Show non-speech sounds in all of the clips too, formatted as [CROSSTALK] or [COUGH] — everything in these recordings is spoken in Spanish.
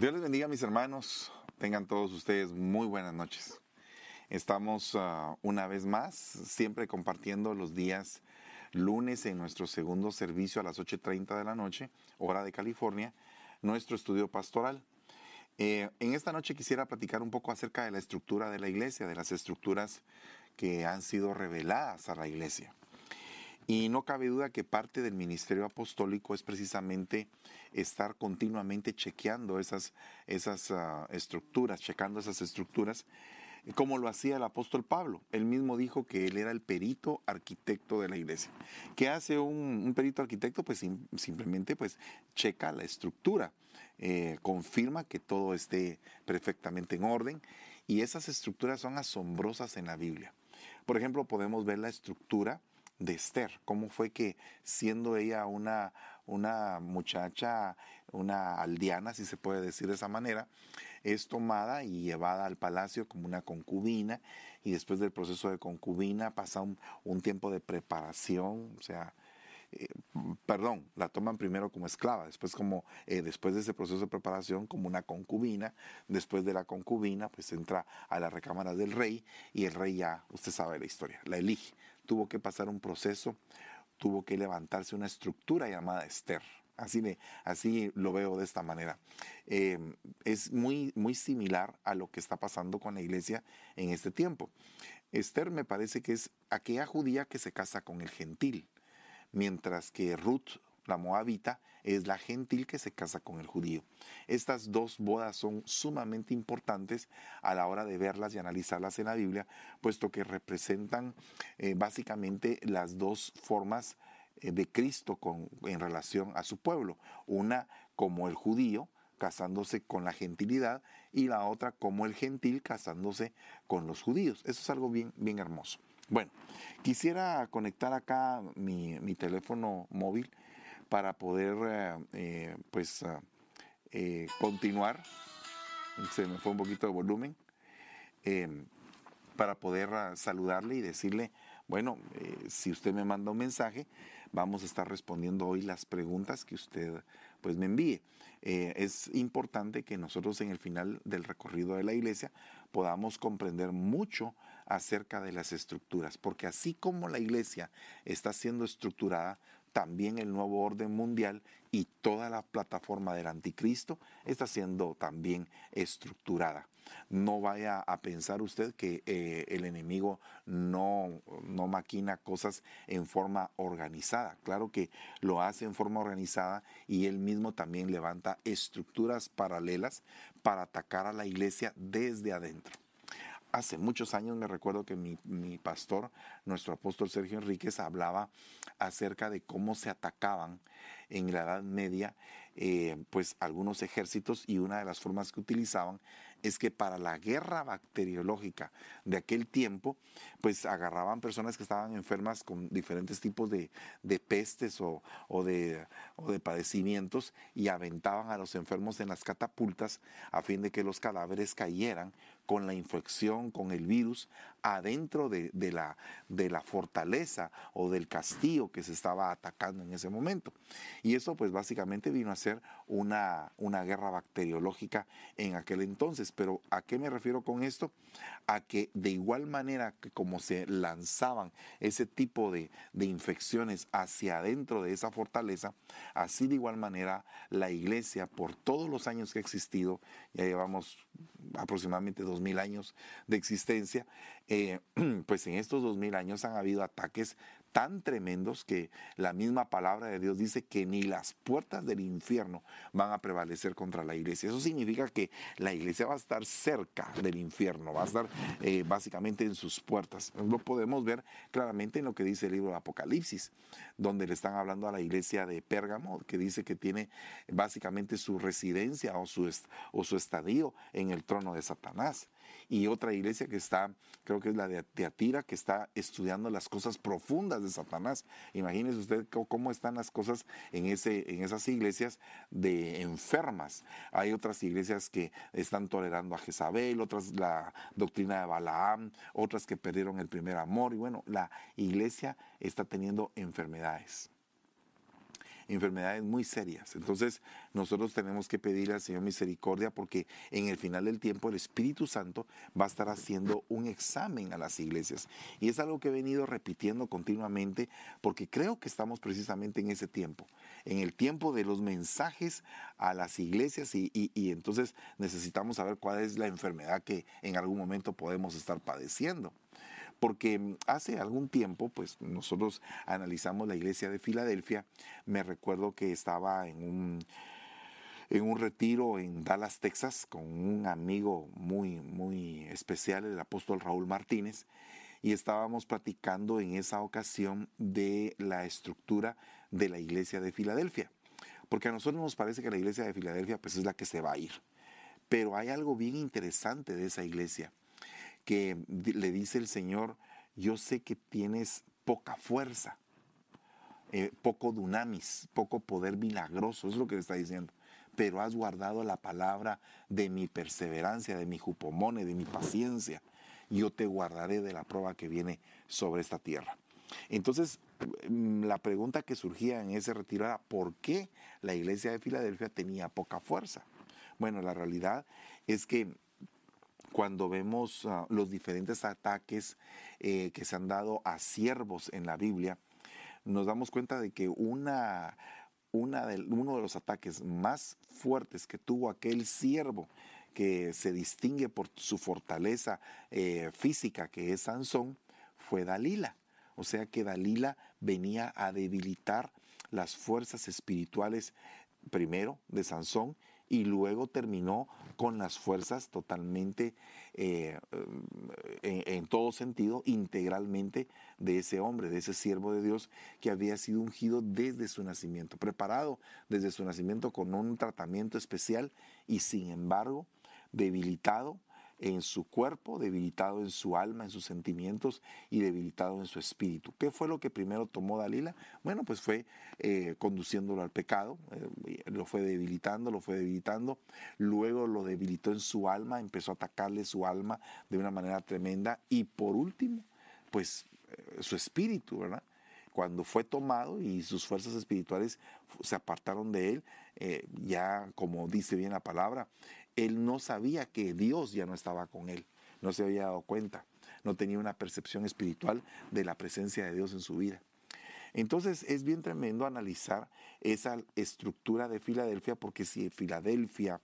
Dios les bendiga mis hermanos, tengan todos ustedes muy buenas noches. Estamos uh, una vez más, siempre compartiendo los días lunes en nuestro segundo servicio a las 8.30 de la noche, hora de California, nuestro estudio pastoral. Eh, en esta noche quisiera platicar un poco acerca de la estructura de la iglesia, de las estructuras que han sido reveladas a la iglesia. Y no cabe duda que parte del ministerio apostólico es precisamente estar continuamente chequeando esas, esas uh, estructuras, checando esas estructuras, como lo hacía el apóstol Pablo. Él mismo dijo que él era el perito arquitecto de la iglesia. ¿Qué hace un, perito arquitecto? Pues sim, simplemente pues checa la estructura, eh, confirma que todo esté perfectamente en orden y esas estructuras son asombrosas en la Biblia. Por ejemplo, podemos ver la estructura de Esther, cómo fue que siendo ella una, una muchacha, una aldeana, si se puede decir de esa manera, es tomada y llevada al palacio como una concubina y después del proceso de concubina pasa un, tiempo de preparación, o sea, eh, perdón, la toman primero como esclava, después como eh, después de ese proceso de preparación como una concubina, después de la concubina pues entra a la recámara del rey y el rey ya, usted sabe la historia, la elige, tuvo que pasar un proceso, tuvo que levantarse una estructura llamada Esther. Así, me, así lo veo de esta manera. Eh, es muy, muy similar a lo que está pasando con la iglesia en este tiempo. Esther me parece que es aquella judía que se casa con el gentil mientras que Ruth, la moabita, es la gentil que se casa con el judío. Estas dos bodas son sumamente importantes a la hora de verlas y analizarlas en la Biblia, puesto que representan eh, básicamente las dos formas eh, de Cristo con, en relación a su pueblo. Una como el judío, casándose con la gentilidad y la otra como el gentil casándose con los judíos. Eso es algo bien, bien hermoso. Bueno, quisiera conectar acá mi, mi teléfono móvil para poder eh, eh, pues uh, eh, continuar. Se me fue un poquito de volumen. Em, para poder uh, saludarle y decirle, bueno, si usted me manda un mensaje, vamos a estar respondiendo hoy las preguntas que usted pues me envíe. es importante que nosotros en el final del recorrido de la iglesia podamos comprender mucho acerca de las estructuras, porque así como la iglesia está siendo estructurada, también el nuevo orden mundial y toda la plataforma del anticristo está siendo también estructurada. No vaya a pensar usted que eh, el enemigo no, no maquina cosas en forma organizada. Claro que lo hace en forma organizada y él mismo también levanta estructuras paralelas para atacar a la iglesia desde adentro hace muchos años me recuerdo que mi, pastor, nuestro apóstol Sergio Enríquez, hablaba acerca de cómo se atacaban en la Edad Media eh, pues algunos ejércitos y una de las formas que utilizaban es que para la guerra bacteriológica de aquel tiempo, pues agarraban personas que estaban enfermas con diferentes tipos de, de pestes o, o, de, o de padecimientos y aventaban a los enfermos en las catapultas a fin de que los cadáveres cayeran con la infección, con el virus, adentro de, de, la, de la fortaleza o del castillo que se estaba atacando en ese momento. Y eso pues básicamente vino a ser una, una guerra bacteriológica en aquel entonces. Pero ¿a qué me refiero con esto? A que de igual manera que como se lanzaban ese tipo de, de infecciones hacia adentro de esa fortaleza, así de igual manera la iglesia por todos los años que ha existido, ya llevamos aproximadamente dos mil años de existencia, eh, [CLEARS THROAT] pues en estos dos mil años han habido ataques tan tremendos que la misma palabra de Dios dice que ni las puertas del infierno van a prevalecer contra la iglesia. Eso significa que la iglesia va a estar cerca del infierno, va a estar eh, básicamente en sus puertas. Lo podemos ver claramente en lo que dice el libro de Apocalipsis, donde le están hablando a la iglesia de Pérgamo, que dice que tiene básicamente su residencia o su, o su estadio en el trono de Satanás y otra iglesia que está, creo que es la de Teatira, que está estudiando las cosas profundas de Satanás. Imagínese usted cómo están las cosas en, ese, en esas iglesias de enfermas. Hay otras iglesias que están tolerando a Jezabel, otras la doctrina de Balaam, otras que perdieron el primer amor. Y bueno, la iglesia está teniendo enfermedades. Enfermedades muy serias. Entonces nosotros tenemos que pedir al Señor misericordia porque en el final del tiempo el Espíritu Santo va a estar haciendo un examen a las iglesias. Y es algo que he venido repitiendo continuamente porque creo que estamos precisamente en ese tiempo, en el tiempo de los mensajes a las iglesias y, y entonces necesitamos saber cuál es la enfermedad que en algún momento podemos estar padeciendo porque hace algún tiempo, pues nosotros analizamos la iglesia de Filadelfia, me recuerdo que estaba en un, en un retiro en Dallas, Texas, con un amigo muy, muy especial, el apóstol Raúl Martínez, y estábamos platicando en esa ocasión de la estructura de la iglesia de Filadelfia, porque a nosotros nos parece que la iglesia de Filadelfia pues es la que se va a ir, pero hay algo bien interesante de esa iglesia que le dice el Señor, yo sé que tienes poca fuerza, eh, poco dunamis, poco poder milagroso, es lo que le está diciendo. Pero has guardado la palabra de mi perseverancia, de mi jupomone, de mi paciencia. Yo te guardaré de la prueba que viene sobre esta tierra. Entonces, mm, la pregunta que surgía en ese retiro era, ¿por qué la iglesia de Filadelfia tenía poca fuerza? Bueno, la realidad es que cuando vemos ah, los diferentes ataques eh, que se han dado a siervos en la Biblia, nos damos cuenta de que una, uno de los ataques más fuertes que tuvo aquel siervo que se distingue por su fortaleza eh, física, que es Sansón, fue Dalila. O sea que Dalila venía a debilitar las fuerzas espirituales primero de Sansón y luego terminó con las fuerzas totalmente, eh, en, todo sentido, integralmente de ese hombre, de ese siervo de Dios que había sido ungido desde su nacimiento, preparado desde su nacimiento con un tratamiento especial y sin embargo debilitado en su cuerpo, debilitado en su alma, en sus sentimientos y debilitado en su espíritu. ¿Qué fue lo que primero tomó Dalila? Bueno, pues fue eh, conduciéndolo al pecado, eh, lo fue debilitando, lo fue debilitando, luego lo debilitó en su alma, empezó a atacarle su alma de una manera tremenda y por último, pues eh, su espíritu, ¿verdad? cuando fue tomado y sus fuerzas espirituales se apartaron de él, ya como dice bien la palabra, él no sabía que Dios ya no estaba con él, no se había dado cuenta, no tenía una percepción espiritual de la presencia de Dios en su vida. Entonces es bien tremendo analizar esa estructura de Filadelfia porque si Filadelfia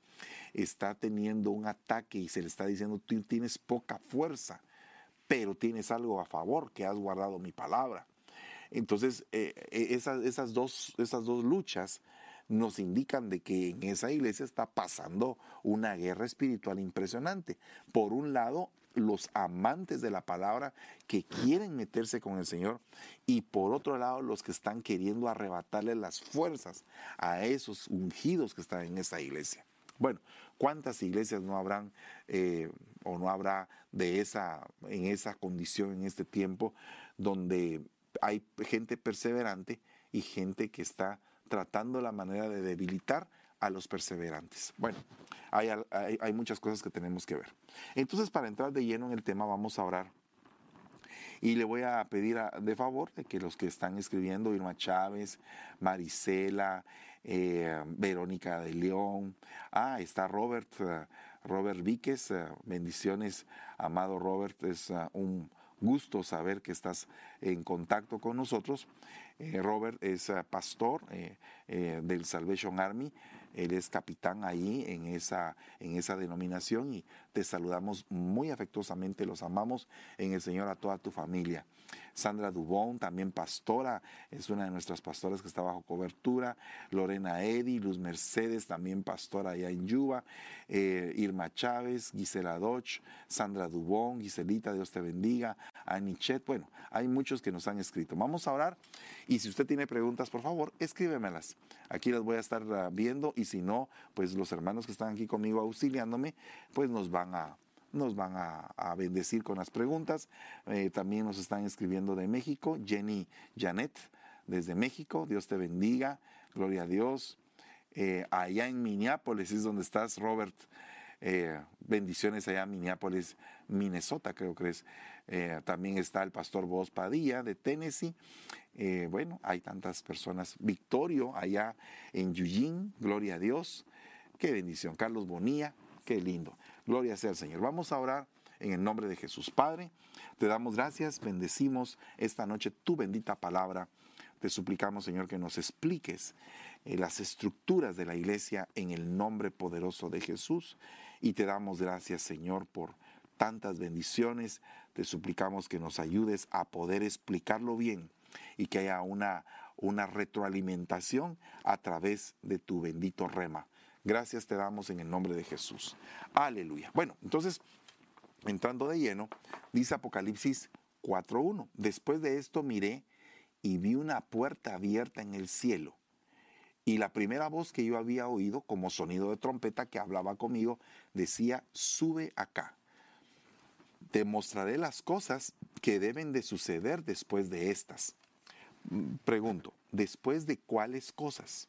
está teniendo un ataque y se le está diciendo tú tienes poca fuerza, pero tienes algo a favor, que has guardado mi palabra. Entonces eh, eh, esas, dos, esas dos luchas nos indican de que en esa iglesia está pasando una guerra espiritual impresionante. Por un lado, los amantes de la palabra que quieren meterse con el Señor y por otro lado los que están queriendo arrebatarle las fuerzas a esos ungidos que están en esa iglesia. Bueno, ¿cuántas iglesias no habrán eh, o no habrá de esa, en esa condición en este tiempo donde hay gente perseverante y gente que está tratando la manera de debilitar a los perseverantes. Bueno, hay, hay, muchas cosas que tenemos que ver. Entonces, para entrar de lleno en el tema, vamos a orar. Y le voy a pedir de favor que los que están escribiendo, Irma Chávez, Marisela, eh, Verónica de León, ah, está Robert, uh, Robert Víquez, uh, bendiciones, amado Robert, es un gusto saber que estás en contacto con nosotros. Eh, Robert es eh, pastor eh, del Salvation Army, él es capitán ahí en esa, en esa denominación y te saludamos muy afectuosamente, los amamos en el Señor a toda tu familia. Sandra Dubón, también pastora, es una de nuestras pastoras que está bajo cobertura. Lorena Eddy, Luz Mercedes, también pastora allá en Yuba. Irma Chávez, Gisela Doch, Sandra Dubón, Giselita, Dios te bendiga. Anichet, bueno, hay muchos que nos han escrito. Vamos a orar y si usted tiene preguntas, por favor, escríbemelas. Aquí las voy a estar ah, viendo y si no, pues los hermanos que están aquí conmigo auxiliándome, pues nos van a nos van a, bendecir con las preguntas. Eh, también nos están escribiendo de México, Jenny Janet, desde México, Dios te bendiga, gloria a Dios. Eh, allá en Minneapolis es donde estás, Robert. Eh, bendiciones allá en Minneapolis, Minnesota, creo que es. También está el pastor Vos Padilla de Tennessee. Bueno, hay tantas personas. Victorio allá en Eugene, gloria a Dios. Qué bendición. Carlos Bonilla, qué lindo. Gloria sea al Señor. Vamos a orar en el nombre de Jesús. Padre, te damos gracias, bendecimos esta noche tu bendita palabra. Te suplicamos, Señor, que nos expliques las estructuras de la iglesia en el nombre poderoso de Jesús. Y te damos gracias, Señor, por tantas bendiciones. Te suplicamos que nos ayudes a poder explicarlo bien y que haya una, una retroalimentación a través de tu bendito rema. Gracias te damos en el nombre de Jesús. Aleluya. Bueno, entonces, entrando de lleno, dice Apocalipsis 4.1. Después de esto miré y vi una puerta abierta en el cielo y la primera voz que yo había oído como sonido de trompeta que hablaba conmigo decía, sube acá. Te mostraré las cosas que deben de suceder después de estas. Mm, pregunto, ¿después de cuáles cosas?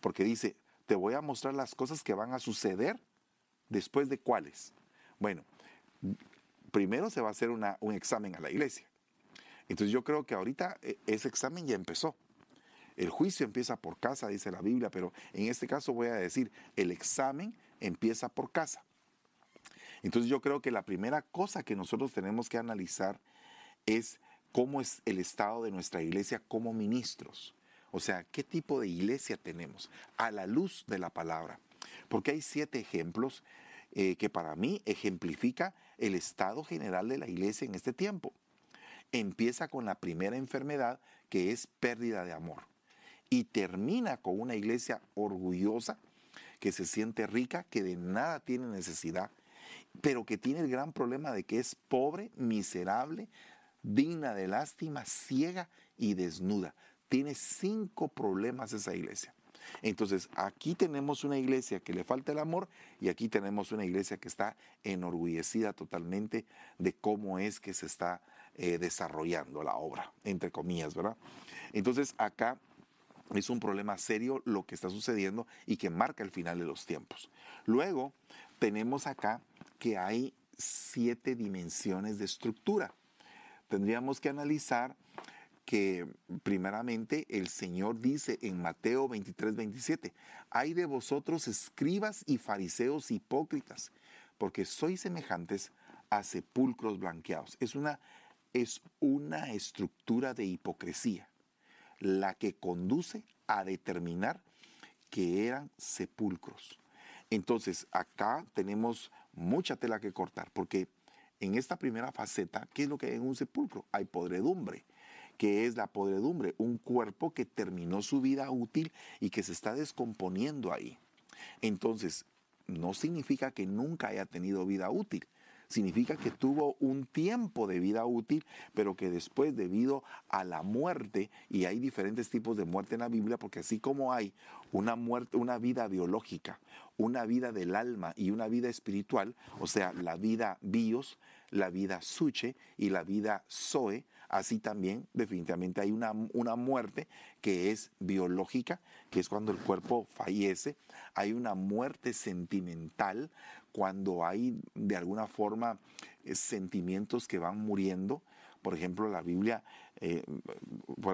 Porque dice, te voy a mostrar las cosas que van a suceder después de cuáles. Bueno, primero se va a hacer un examen a la iglesia. Entonces yo creo que ahorita eh, ese examen ya empezó. El juicio empieza por casa, dice la Biblia, pero en este caso voy a decir, el examen empieza por casa. Entonces yo creo que la primera cosa que nosotros tenemos que analizar es cómo es el estado de nuestra iglesia como ministros. O sea, qué tipo de iglesia tenemos a la luz de la palabra. Porque hay siete ejemplos eh, que para mí ejemplifica el estado general de la iglesia en este tiempo. Empieza con la primera enfermedad que es pérdida de amor y termina con una iglesia orgullosa que se siente rica, que de nada tiene necesidad, pero que tiene el gran problema de que es pobre, miserable, digna de lástima, ciega y desnuda. Tiene cinco problemas esa iglesia. Entonces, aquí tenemos una iglesia que le falta el amor y aquí tenemos una iglesia que está enorgullecida totalmente de cómo es que se está eh, desarrollando la obra, entre comillas, ¿verdad? Entonces, acá es un problema serio lo que está sucediendo y que marca el final de los tiempos. Luego tenemos acá que hay siete dimensiones de estructura. Tendríamos que analizar que primeramente el Señor dice en Mateo 23, 27, hay de vosotros escribas y fariseos hipócritas, porque sois semejantes a sepulcros blanqueados. Es una, es una estructura de hipocresía la que conduce a determinar que eran sepulcros. Entonces, acá tenemos mucha tela que cortar, porque en esta primera faceta, ¿qué es lo que hay en un sepulcro? Hay podredumbre. ¿Qué es la podredumbre? Un cuerpo que terminó su vida útil y que se está descomponiendo ahí. Entonces, no significa que nunca haya tenido vida útil significa que tuvo un tiempo de vida útil, pero que después debido a la muerte, y hay diferentes tipos de muerte en la Biblia, porque así como hay una muerte, una vida biológica, una vida del alma y una vida espiritual, o sea, la vida bios, la vida suche y la vida zoe, así también definitivamente hay una, una muerte que es biológica, que es cuando el cuerpo fallece, hay una muerte sentimental cuando hay de alguna forma eh, sentimientos que van muriendo. Por ejemplo, la Biblia, eh,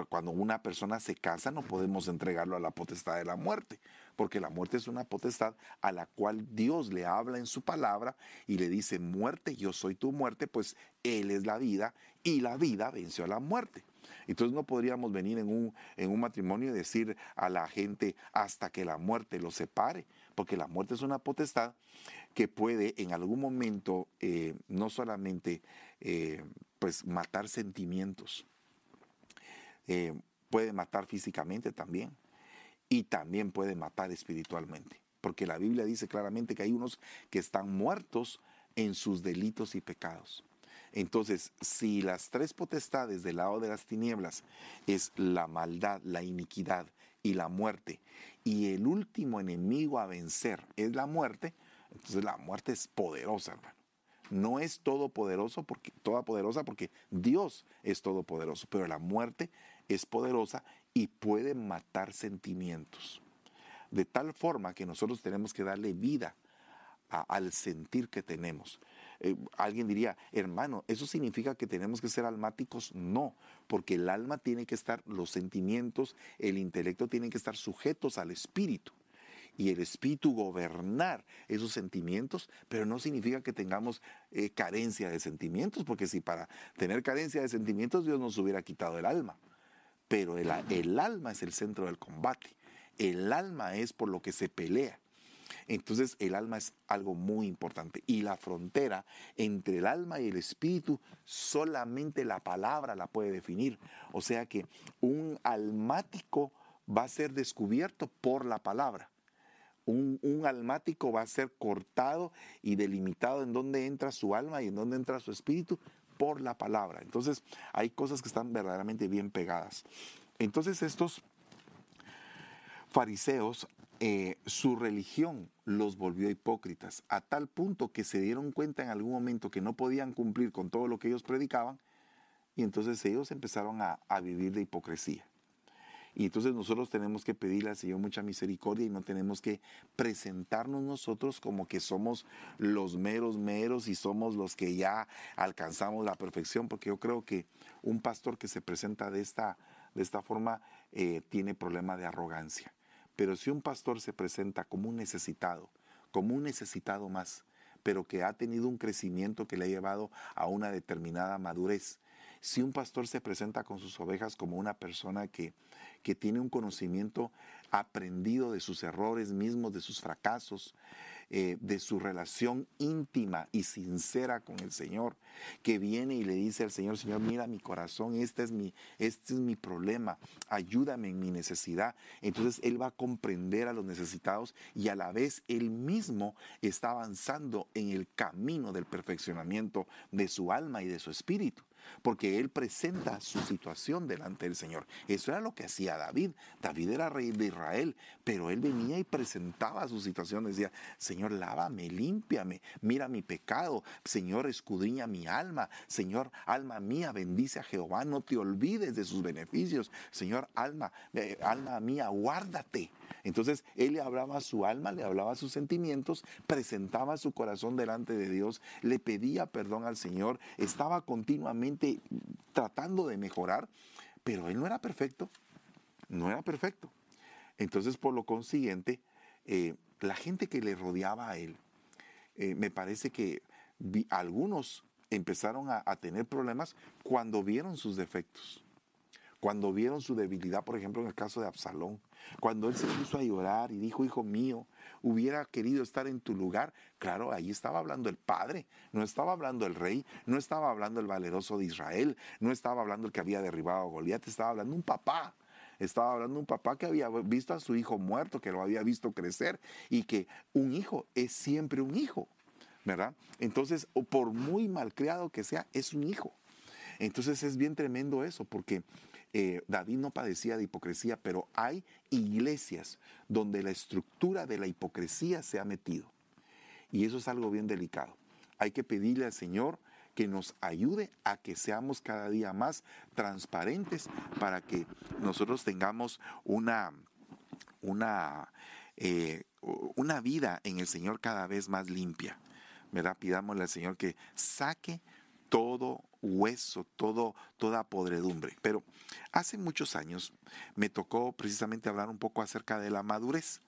cuando una persona se casa, no podemos entregarlo a la potestad de la muerte, porque la muerte es una potestad a la cual Dios le habla en su palabra y le dice, muerte, yo soy tu muerte, pues Él es la vida y la vida venció a la muerte. Entonces no podríamos venir en un, en un matrimonio y decir a la gente hasta que la muerte los separe, porque la muerte es una potestad que puede en algún momento eh, no solamente eh, pues matar sentimientos, eh, puede matar físicamente también y también puede matar espiritualmente, porque la Biblia dice claramente que hay unos que están muertos en sus delitos y pecados. Entonces, si las tres potestades del lado de las tinieblas es la maldad, la iniquidad y la muerte, y el último enemigo a vencer es la muerte, entonces la muerte es poderosa, hermano. No es todopoderoso porque, toda poderosa porque Dios es todopoderoso, pero la muerte es poderosa y puede matar sentimientos. De tal forma que nosotros tenemos que darle vida al sentir que tenemos. Eh, alguien diría, hermano, ¿eso significa que tenemos que ser almáticos? No, porque el alma tiene que estar, los sentimientos, el intelecto tienen que estar sujetos al espíritu y el espíritu gobernar esos sentimientos, pero no significa que tengamos eh, carencia de sentimientos, porque si para tener carencia de sentimientos Dios nos hubiera quitado el alma. Pero el, el alma es el centro del combate, el alma es por lo que se pelea. Entonces el alma es algo muy importante y la frontera entre el alma y el espíritu solamente la palabra la puede definir. O sea que un almático va a ser descubierto por la palabra. Un, almático va a ser cortado y delimitado en dónde entra su alma y en dónde entra su espíritu por la palabra. Entonces hay cosas que están verdaderamente bien pegadas. Entonces estos fariseos, eh, su religión los volvió hipócritas, a tal punto que se dieron cuenta en algún momento que no podían cumplir con todo lo que ellos predicaban, y entonces ellos empezaron a, a vivir de hipocresía. Y entonces nosotros tenemos que pedirle al Señor mucha misericordia y no tenemos que presentarnos nosotros como que somos los meros meros y somos los que ya alcanzamos la perfección, porque yo creo que un pastor que se presenta de esta, de esta forma eh, tiene problema de arrogancia. Pero si un pastor se presenta como un necesitado, como un necesitado más, pero que ha tenido un crecimiento que le ha llevado a una determinada madurez, si un pastor se presenta con sus ovejas como una persona que, que tiene un conocimiento aprendido de sus errores mismos, de sus fracasos, eh, de su relación íntima y sincera con el Señor, que viene y le dice al Señor, Señor, mira mi corazón, este es mi, este es mi problema, ayúdame en mi necesidad. Entonces Él va a comprender a los necesitados y a la vez Él mismo está avanzando en el camino del perfeccionamiento de su alma y de su espíritu porque él presenta su situación delante del Señor. Eso era lo que hacía David. David era rey de Israel, pero él venía y presentaba su situación. Decía, Señor, lávame, límpiame, mira mi pecado. Señor, escudriña mi alma. Señor, alma mía, bendice a Jehová, no te olvides de sus beneficios. Señor, alma, eh, alma mía, guárdate. Entonces él le hablaba a su alma, le hablaba a sus sentimientos, presentaba su corazón delante de Dios, le pedía perdón al Señor, estaba continuamente tratando de mejorar, pero él no era perfecto, no era perfecto. Entonces por lo consiguiente, eh, la gente que le rodeaba a él, eh, me parece que algunos empezaron a tener problemas cuando vieron sus defectos cuando vieron su debilidad, por ejemplo, en el caso de Absalón, cuando él se puso a llorar y dijo, hijo mío, hubiera querido estar en tu lugar, claro, ahí estaba hablando el padre, no estaba hablando el rey, no estaba hablando el valeroso de Israel, no estaba hablando el que había derribado a Goliat, estaba hablando un papá. Estaba hablando un papá que había visto a su hijo muerto, que lo había visto crecer y que un hijo es siempre un hijo, ¿verdad? Entonces, por muy malcriado que sea, es un hijo. Entonces es bien tremendo eso, porque eh, David no padecía de hipocresía, pero hay iglesias donde la estructura de la hipocresía se ha metido. Y eso es algo bien delicado. Hay que pedirle al Señor que nos ayude a que seamos cada día más transparentes para que nosotros tengamos una, una, eh, una vida en el Señor cada vez más limpia. ¿verdad? Pidámosle al Señor que saque todo hueso, todo, toda podredumbre. Pero hace muchos años me tocó precisamente hablar un poco acerca de la madurez.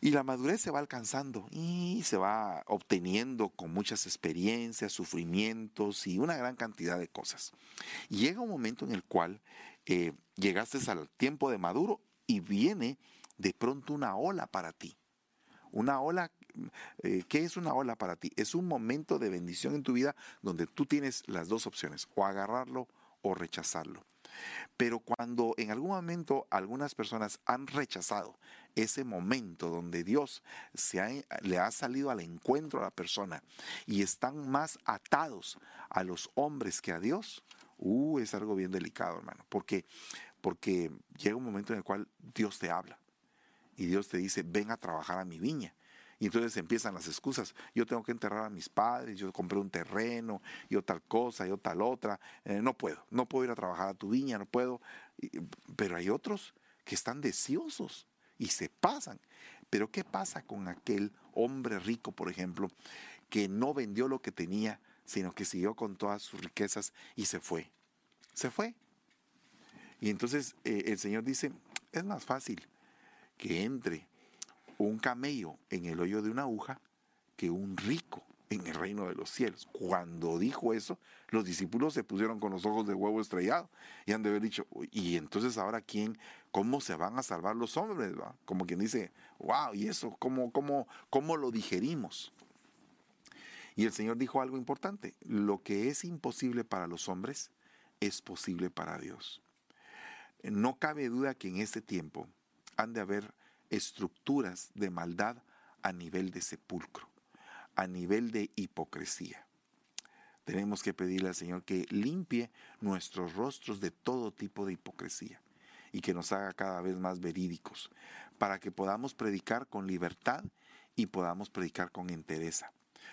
Y la madurez se va alcanzando y se va obteniendo con muchas experiencias, sufrimientos y una gran cantidad de cosas. llega un momento en el cual eh, llegaste al tiempo de maduro y viene de pronto una ola para ti. Una ola eh, ¿qué es una ola para ti? Es un momento de bendición en tu vida donde tú tienes las dos opciones, o agarrarlo o rechazarlo. Pero cuando en algún momento algunas personas han rechazado ese momento donde Dios se le ha salido al encuentro a la persona y están más atados a los hombres que a Dios, uh, es algo bien delicado, hermano, porque, porque llega un momento en el cual Dios te habla y Dios te dice, ven a trabajar a mi viña. Y entonces empiezan las excusas. Yo tengo que enterrar a mis padres, yo compré un terreno, yo tal cosa, yo tal otra. Eh, no puedo, no puedo ir a trabajar a tu viña, no puedo. Pero hay otros que están deseosos y se pasan. Pero ¿qué pasa con aquel hombre rico, por ejemplo, que no vendió lo que tenía, sino que siguió con todas sus riquezas y se fue. Se fue. Y entonces eh, el Señor dice, es más fácil que entre un camello en el hoyo de una aguja que un rico en el reino de los cielos. Cuando dijo eso, los discípulos se pusieron con los ojos de huevo estrellado y han de haber dicho, y entonces ahora quién, cómo se van a salvar los hombres, Como quien dice, wow, y eso, ¿cómo, cómo, cómo lo digerimos? Y el Señor dijo algo importante, lo que es imposible para los hombres es posible para Dios. No cabe duda que en este tiempo han de haber estructuras de maldad a nivel de sepulcro, a nivel de hipocresía. Tenemos que pedirle al Señor que limpie nuestros rostros de todo tipo de hipocresía y que nos haga cada vez más verídicos, para que podamos predicar con libertad y podamos predicar con entereza.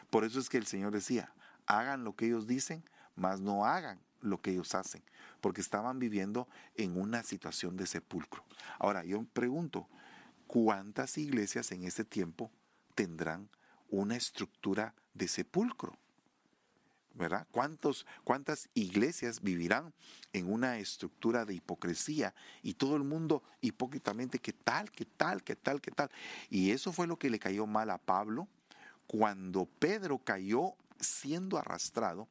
Por eso es que el Señor decía, hagan lo que ellos dicen, mas no hagan lo que ellos hacen, porque estaban viviendo en una situación de sepulcro. Ahora, yo pregunto, ¿cuántas iglesias en este tiempo tendrán una estructura de sepulcro? ¿Verdad? ¿Cuántos, ¿Cuántas iglesias vivirán en una estructura de hipocresía y todo el mundo hipócritamente, qué tal, qué tal, qué tal, qué tal? Y eso fue lo que le cayó mal a Pablo cuando Pedro cayó siendo arrastrado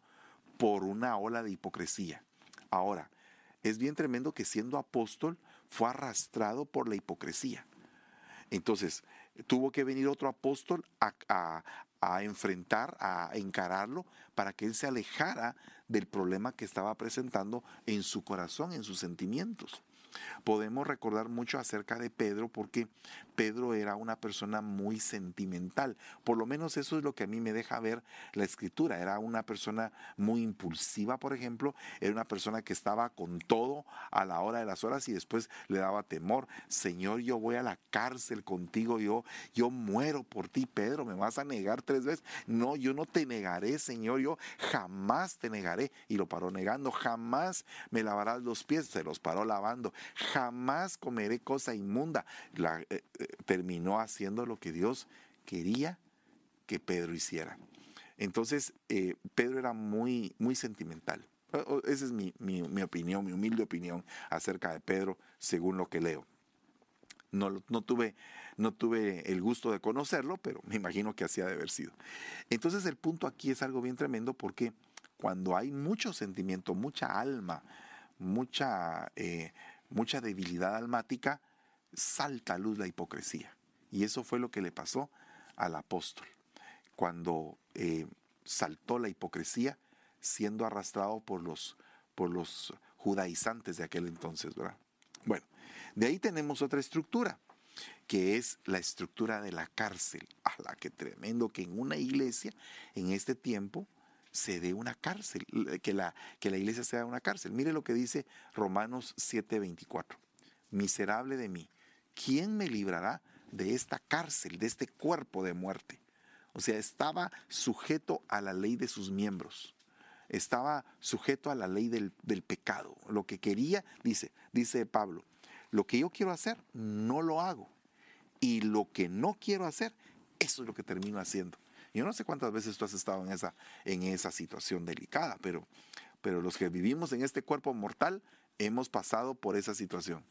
por una ola de hipocresía. Ahora, es bien tremendo que siendo apóstol fue arrastrado por la hipocresía. Entonces, tuvo que venir otro apóstol a, enfrentar, a encararlo, para que él se alejara del problema que estaba presentando en su corazón, en sus sentimientos. Podemos recordar mucho acerca de Pedro porque Pedro era una persona muy sentimental. Por lo menos eso es lo que a mí me deja ver la escritura. Era una persona muy impulsiva, por ejemplo. Era una persona que estaba con todo a la hora de las horas y después le daba temor. Señor, yo voy a la cárcel contigo. Yo, yo muero por ti, Pedro. ¿Me vas a negar tres veces? No, yo no te negaré, Señor. Yo jamás te negaré. Y lo paró negando. Jamás me lavarás los pies. Se los paró lavando. Jamás comeré cosa inmunda. La, eh, terminó haciendo lo que Dios quería que Pedro hiciera. Entonces, eh, Pedro era muy, muy sentimental. Esa es mi, opinión, mi humilde opinión acerca de Pedro, según lo que leo. No, no, tuve, no tuve el gusto de conocerlo, pero me imagino que así ha de haber sido. Entonces el punto aquí es algo bien tremendo porque cuando hay mucho sentimiento, mucha alma, mucha, eh, mucha debilidad almática, salta a luz la hipocresía. Y eso fue lo que le pasó al apóstol, cuando eh, saltó la hipocresía siendo arrastrado por los, por los judaizantes de aquel entonces, ¿verdad? Bueno, de ahí tenemos otra estructura, que es la estructura de la cárcel. ¡A la que tremendo que en una iglesia, en este tiempo, se dé una cárcel, que la, que la iglesia sea una cárcel. Mire lo que dice Romanos 7:24. Miserable de mí, ¿quién me librará de esta cárcel, de este cuerpo de muerte? O sea, estaba sujeto a la ley de sus miembros. Estaba sujeto a la ley del, pecado. Lo que quería, dice, dice Pablo, lo que yo quiero hacer, no lo hago. Y lo que no quiero hacer, eso es lo que termino haciendo. Yo no sé cuántas veces tú has estado en esa, en esa situación delicada, pero, pero los que vivimos en este cuerpo mortal hemos pasado por esa situación.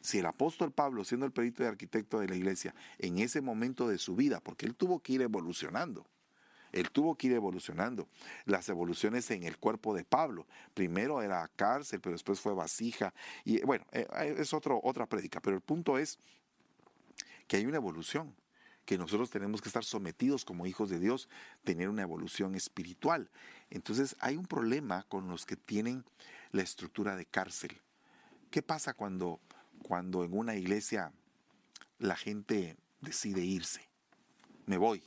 Si el apóstol Pablo, siendo el perito y arquitecto de la iglesia, en ese momento de su vida, porque él tuvo que ir evolucionando, él tuvo que ir evolucionando. Las evoluciones en el cuerpo de Pablo. Primero era cárcel, pero después fue vasija. Y bueno, eh, eh, es otro, otra prédica. Pero el punto es que hay una evolución, que nosotros tenemos que estar sometidos como hijos de Dios, tener una evolución espiritual. Entonces hay un problema con los que tienen la estructura de cárcel. ¿Qué pasa cuando cuando en una iglesia la gente decide irse. Me voy.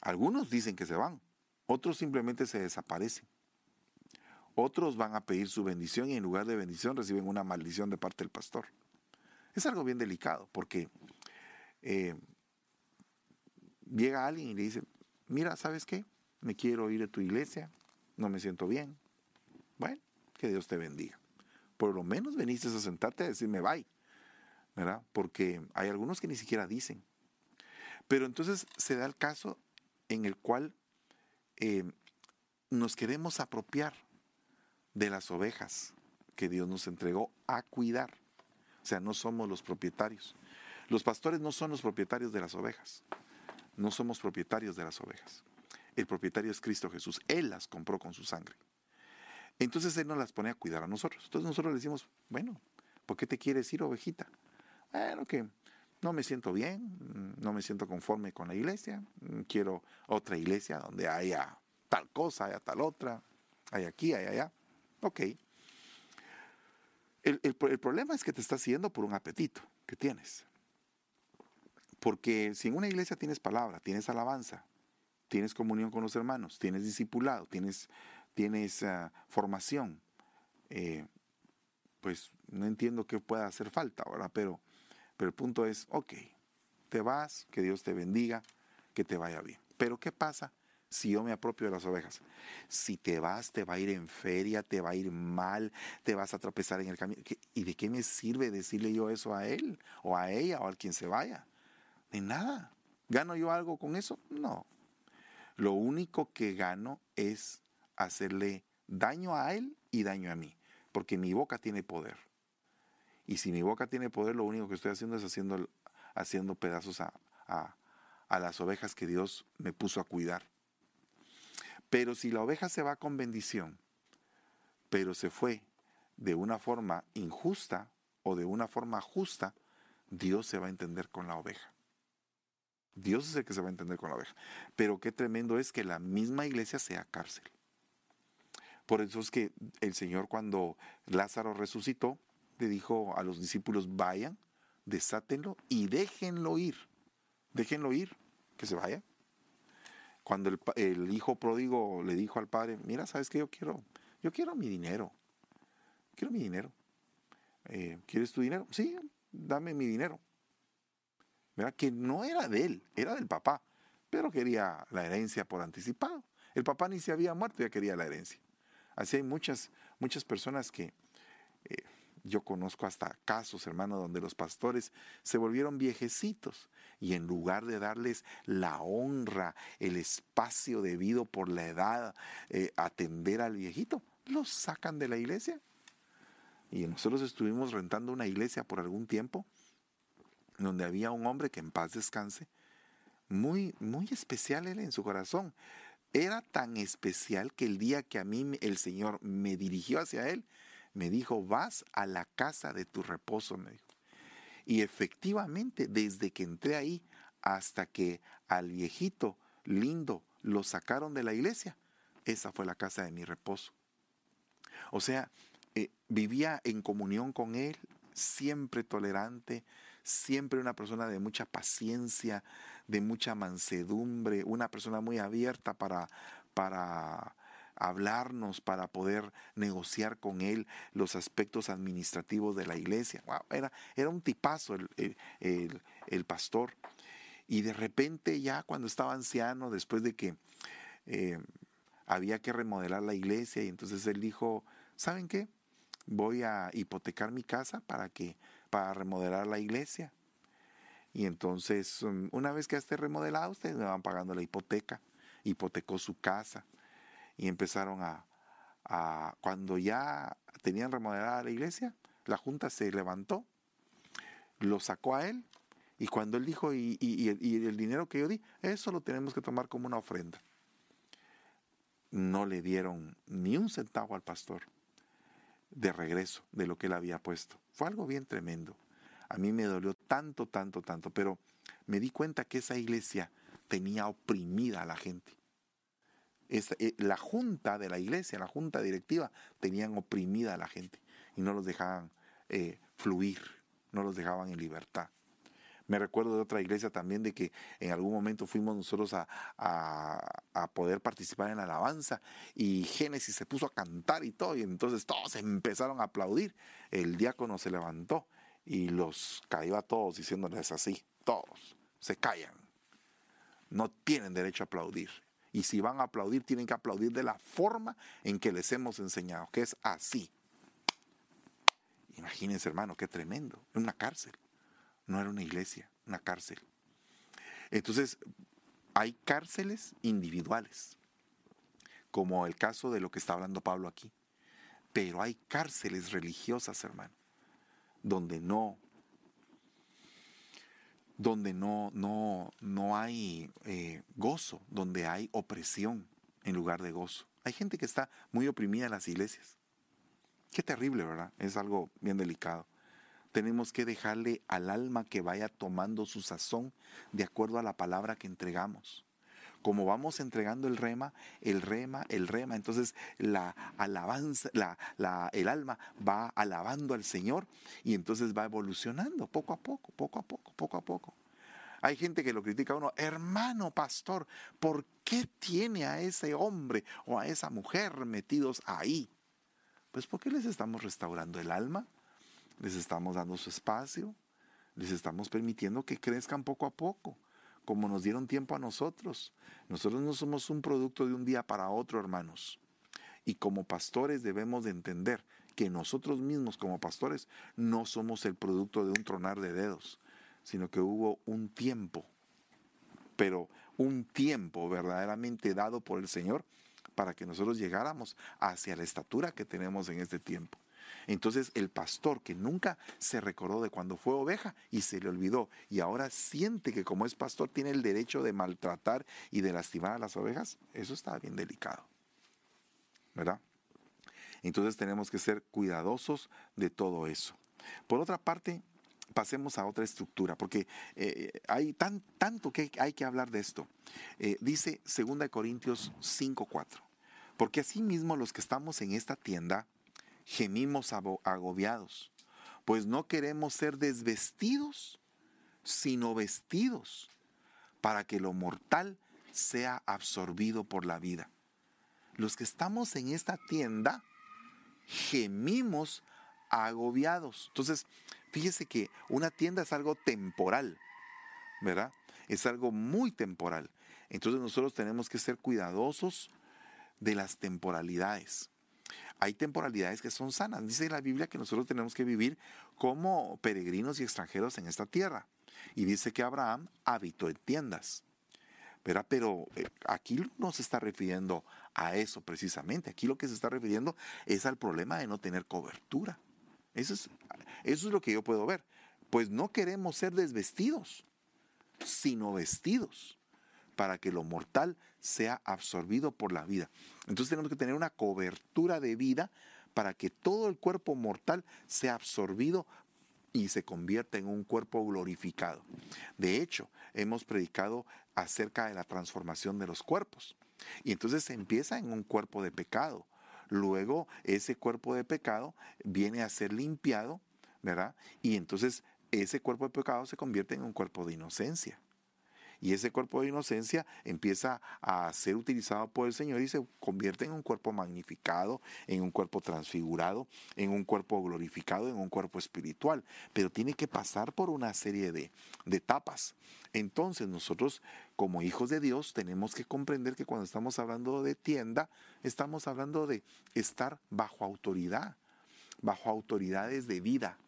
Algunos dicen que se van, otros simplemente se desaparecen. Otros van a pedir su bendición y en lugar de bendición reciben una maldición de parte del pastor. Es algo bien delicado porque eh, llega alguien y le dice, mira, ¿sabes qué? Me quiero ir de tu iglesia, no me siento bien. Bueno, que Dios te bendiga por lo menos veniste a sentarte a decirme bye, ¿verdad? Porque hay algunos que ni siquiera dicen. Pero entonces se da el caso en el cual eh, nos queremos apropiar de las ovejas que Dios nos entregó a cuidar. O sea, no somos los propietarios. Los pastores no son los propietarios de las ovejas. No somos propietarios de las ovejas. El propietario es Cristo Jesús. Él las compró con su sangre. Entonces Él nos las pone a cuidar a nosotros. Entonces nosotros le decimos, bueno, ¿por qué te quieres ir, ovejita? Bueno, que no me siento bien, no me siento conforme con la iglesia, quiero otra iglesia donde haya tal cosa, haya tal otra, hay aquí, hay allá. Ok. El, problema es que te estás siguiendo por un apetito que tienes. Porque si en una iglesia tienes palabra, tienes alabanza, tienes comunión con los hermanos, tienes discipulado, tienes, tienes ah, formación, eh, pues no entiendo qué pueda hacer falta, ¿verdad? Pero, pero el punto es, ok, te vas, que Dios te bendiga, que te vaya bien. Pero ¿qué pasa si yo me apropio de las ovejas? Si te vas, te va a ir en feria, te va a ir mal, te vas a tropezar en el camino. ¿Y de qué me sirve decirle yo eso a él o a ella o a quien se vaya? De nada. ¿Gano yo algo con eso? No. Lo único que gano es hacerle daño a él y daño a mí, porque mi boca tiene poder. Y si mi boca tiene poder, lo único que estoy haciendo es haciendo, haciendo pedazos a, a las ovejas que Dios me puso a cuidar. Pero si la oveja se va con bendición, pero se fue de una forma injusta o de una forma justa, Dios se va a entender con la oveja. Dios es el que se va a entender con la oveja. Pero qué tremendo es que la misma iglesia sea cárcel. Por eso es que el Señor cuando Lázaro resucitó, le dijo a los discípulos, vayan, desátenlo y déjenlo ir. Déjenlo ir, que se vaya. Cuando el, hijo pródigo le dijo al padre, mira, ¿sabes qué yo quiero? Yo quiero mi dinero. Quiero mi dinero. Eh, ¿Quieres tu dinero? Sí, dame mi dinero. Que no era de él, era del papá, pero quería la herencia por anticipado. El papá ni se había muerto, ya quería la herencia. Así hay muchas, muchas personas que eh, yo conozco hasta casos, hermano, donde los pastores se volvieron viejecitos y en lugar de darles la honra, el espacio debido por la edad, eh, atender al viejito, los sacan de la iglesia. Y nosotros estuvimos rentando una iglesia por algún tiempo, donde había un hombre que en paz descanse, muy, muy especial él en su corazón. Era tan especial que el día que a mí el Señor me dirigió hacia él, me dijo, vas a la casa de tu reposo. Y efectivamente, desde que entré ahí hasta que al viejito lindo lo sacaron de la iglesia, esa fue la casa de mi reposo. O sea, eh, vivía en comunión con él, siempre tolerante, siempre una persona de mucha paciencia, de mucha mansedumbre, una persona muy abierta para, para hablarnos, para poder negociar con él los aspectos administrativos de la iglesia. era, era un tipazo el, pastor. Y de repente ya cuando estaba anciano, después de que eh, había que remodelar la iglesia, y entonces él dijo, ¿saben qué? Voy a hipotecar mi casa para que para remodelar la iglesia. Y entonces, um, una vez que esté remodelado, ustedes me van pagando la hipoteca. Hipotecó su casa y empezaron a, cuando ya tenían remodelada la iglesia, la junta se levantó, lo sacó a él y cuando él dijo, y, el, dinero que yo di, eso lo tenemos que tomar como una ofrenda. No le dieron ni un centavo al pastor de regreso de lo que él había puesto. Fue algo bien tremendo. A mí me dolió tanto, tanto, tanto, pero me di cuenta que esa iglesia tenía oprimida a la gente. Eh, la junta de la iglesia, la junta directiva, tenían oprimida a la gente y no los dejaban eh, fluir, no los dejaban en libertad. Me recuerdo de otra iglesia también de que en algún momento fuimos nosotros a, poder participar en la alabanza y Génesis se puso a cantar y todo, y entonces todos empezaron a aplaudir. El diácono se levantó y los cayó a todos diciéndoles así, todos, se callan, no tienen derecho a aplaudir. Y si van a aplaudir, tienen que aplaudir de la forma en que les hemos enseñado, que es así. Imagínense, hermano, qué tremendo. Una cárcel. No era una iglesia, una cárcel. Entonces, hay cárceles individuales, como el caso de lo que está hablando Pablo aquí. Pero hay cárceles religiosas, hermano, donde no, donde no, no, no hay eh, gozo, donde hay opresión en lugar de gozo. Hay gente que está muy oprimida en las iglesias. Qué terrible, ¿verdad? Es algo bien delicado. Tenemos que dejarle al alma que vaya tomando su sazón de acuerdo a la palabra que entregamos. Como vamos entregando el rema, el rema, el rema, entonces la alabanza, la, el alma va alabando al Señor y entonces va evolucionando poco a poco, poco a poco, poco a poco. Hay gente que lo critica a uno, hermano pastor, ¿por qué tiene a ese hombre o a esa mujer metidos ahí? Pues porque les estamos restaurando el alma, les estamos dando su espacio, les estamos permitiendo que crezcan poco a poco, como nos dieron tiempo a nosotros. Nosotros no somos un producto de un día para otro, hermanos. Y como pastores debemos de entender que nosotros mismos como pastores no somos el producto de un tronar de dedos, sino que hubo un tiempo, pero un tiempo verdaderamente dado por el Señor para que nosotros llegáramos hacia la estatura que tenemos en este tiempo. Entonces el pastor que nunca se recordó de cuando fue oveja y se le olvidó y ahora siente que como es pastor tiene el derecho de maltratar y de lastimar a las ovejas, eso está bien delicado. ¿Verdad? Entonces tenemos que ser cuidadosos de todo eso. Por otra parte, pasemos a otra estructura, porque eh, hay tan, tanto que hay que hablar de esto. Eh, dice 2 Corintios 5:4, porque asimismo los que estamos en esta tienda gemimos agobiados, pues no queremos ser desvestidos, sino vestidos, para que lo mortal sea absorbido por la vida. Los que estamos en esta tienda gemimos agobiados. Entonces, Fíjese que una tienda es algo temporal, ¿verdad? Es algo muy temporal. Entonces nosotros tenemos que ser cuidadosos de las temporalidades. Hay temporalidades que son sanas. Dice la Biblia que nosotros tenemos que vivir como peregrinos y extranjeros en esta tierra. Y dice que Abraham habitó en tiendas. Pero eh, aquí no se está refiriendo a eso precisamente. Aquí lo que se está refiriendo es al problema de no tener cobertura. Eso es, eso es lo que yo puedo ver. Pues no queremos ser desvestidos, sino vestidos para que lo mortal sea absorbido por la vida. Entonces tenemos que tener una cobertura de vida para que todo el cuerpo mortal sea absorbido y se convierta en un cuerpo glorificado. De hecho, hemos predicado acerca de la transformación de los cuerpos. Y entonces se empieza en un cuerpo de pecado, Luego ese cuerpo de pecado viene a ser limpiado, ¿verdad? Y entonces ese cuerpo de pecado se convierte en un cuerpo de inocencia. Y ese cuerpo de inocencia empieza a ser utilizado por el Señor y se convierte en un cuerpo magnificado, en un cuerpo transfigurado, en un cuerpo glorificado, en un cuerpo espiritual. Pero tiene que pasar por una serie de, de etapas. Entonces nosotros como hijos de Dios tenemos que comprender que cuando estamos hablando de tienda, estamos hablando de estar bajo autoridad, bajo autoridades de vida,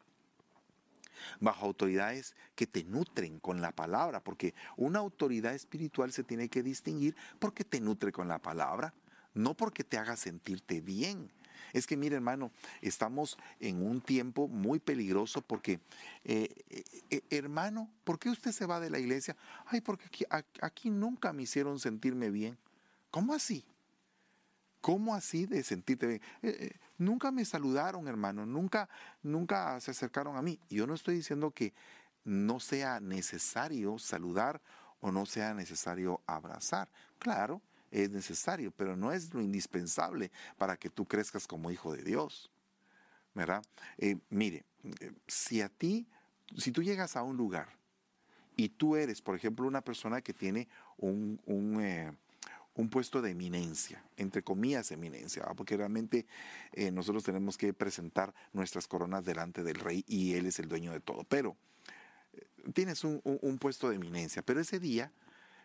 bajo autoridades que te nutren con la palabra, porque una autoridad espiritual se tiene que distinguir porque te nutre con la palabra, no porque te haga sentirte bien. Es que, mire hermano, estamos en un tiempo muy peligroso porque, eh, eh, eh, hermano, ¿por qué usted se va de la iglesia? Ay, porque aquí, aquí nunca me hicieron sentirme bien. ¿Cómo así? ¿Cómo así de sentirte bien? Eh, eh, nunca me saludaron, hermano, nunca, nunca se acercaron a mí. Yo no estoy diciendo que no sea necesario saludar o no sea necesario abrazar. Claro, es necesario, pero no es lo indispensable para que tú crezcas como hijo de Dios. ¿Verdad? Eh, mire, si a ti, si tú llegas a un lugar y tú eres, por ejemplo, una persona que tiene un, un un puesto de eminencia, entre comillas eminencia, porque realmente eh, nosotros tenemos que presentar nuestras coronas delante del rey y él es el dueño de todo. Pero eh, tienes un, puesto de eminencia, pero ese día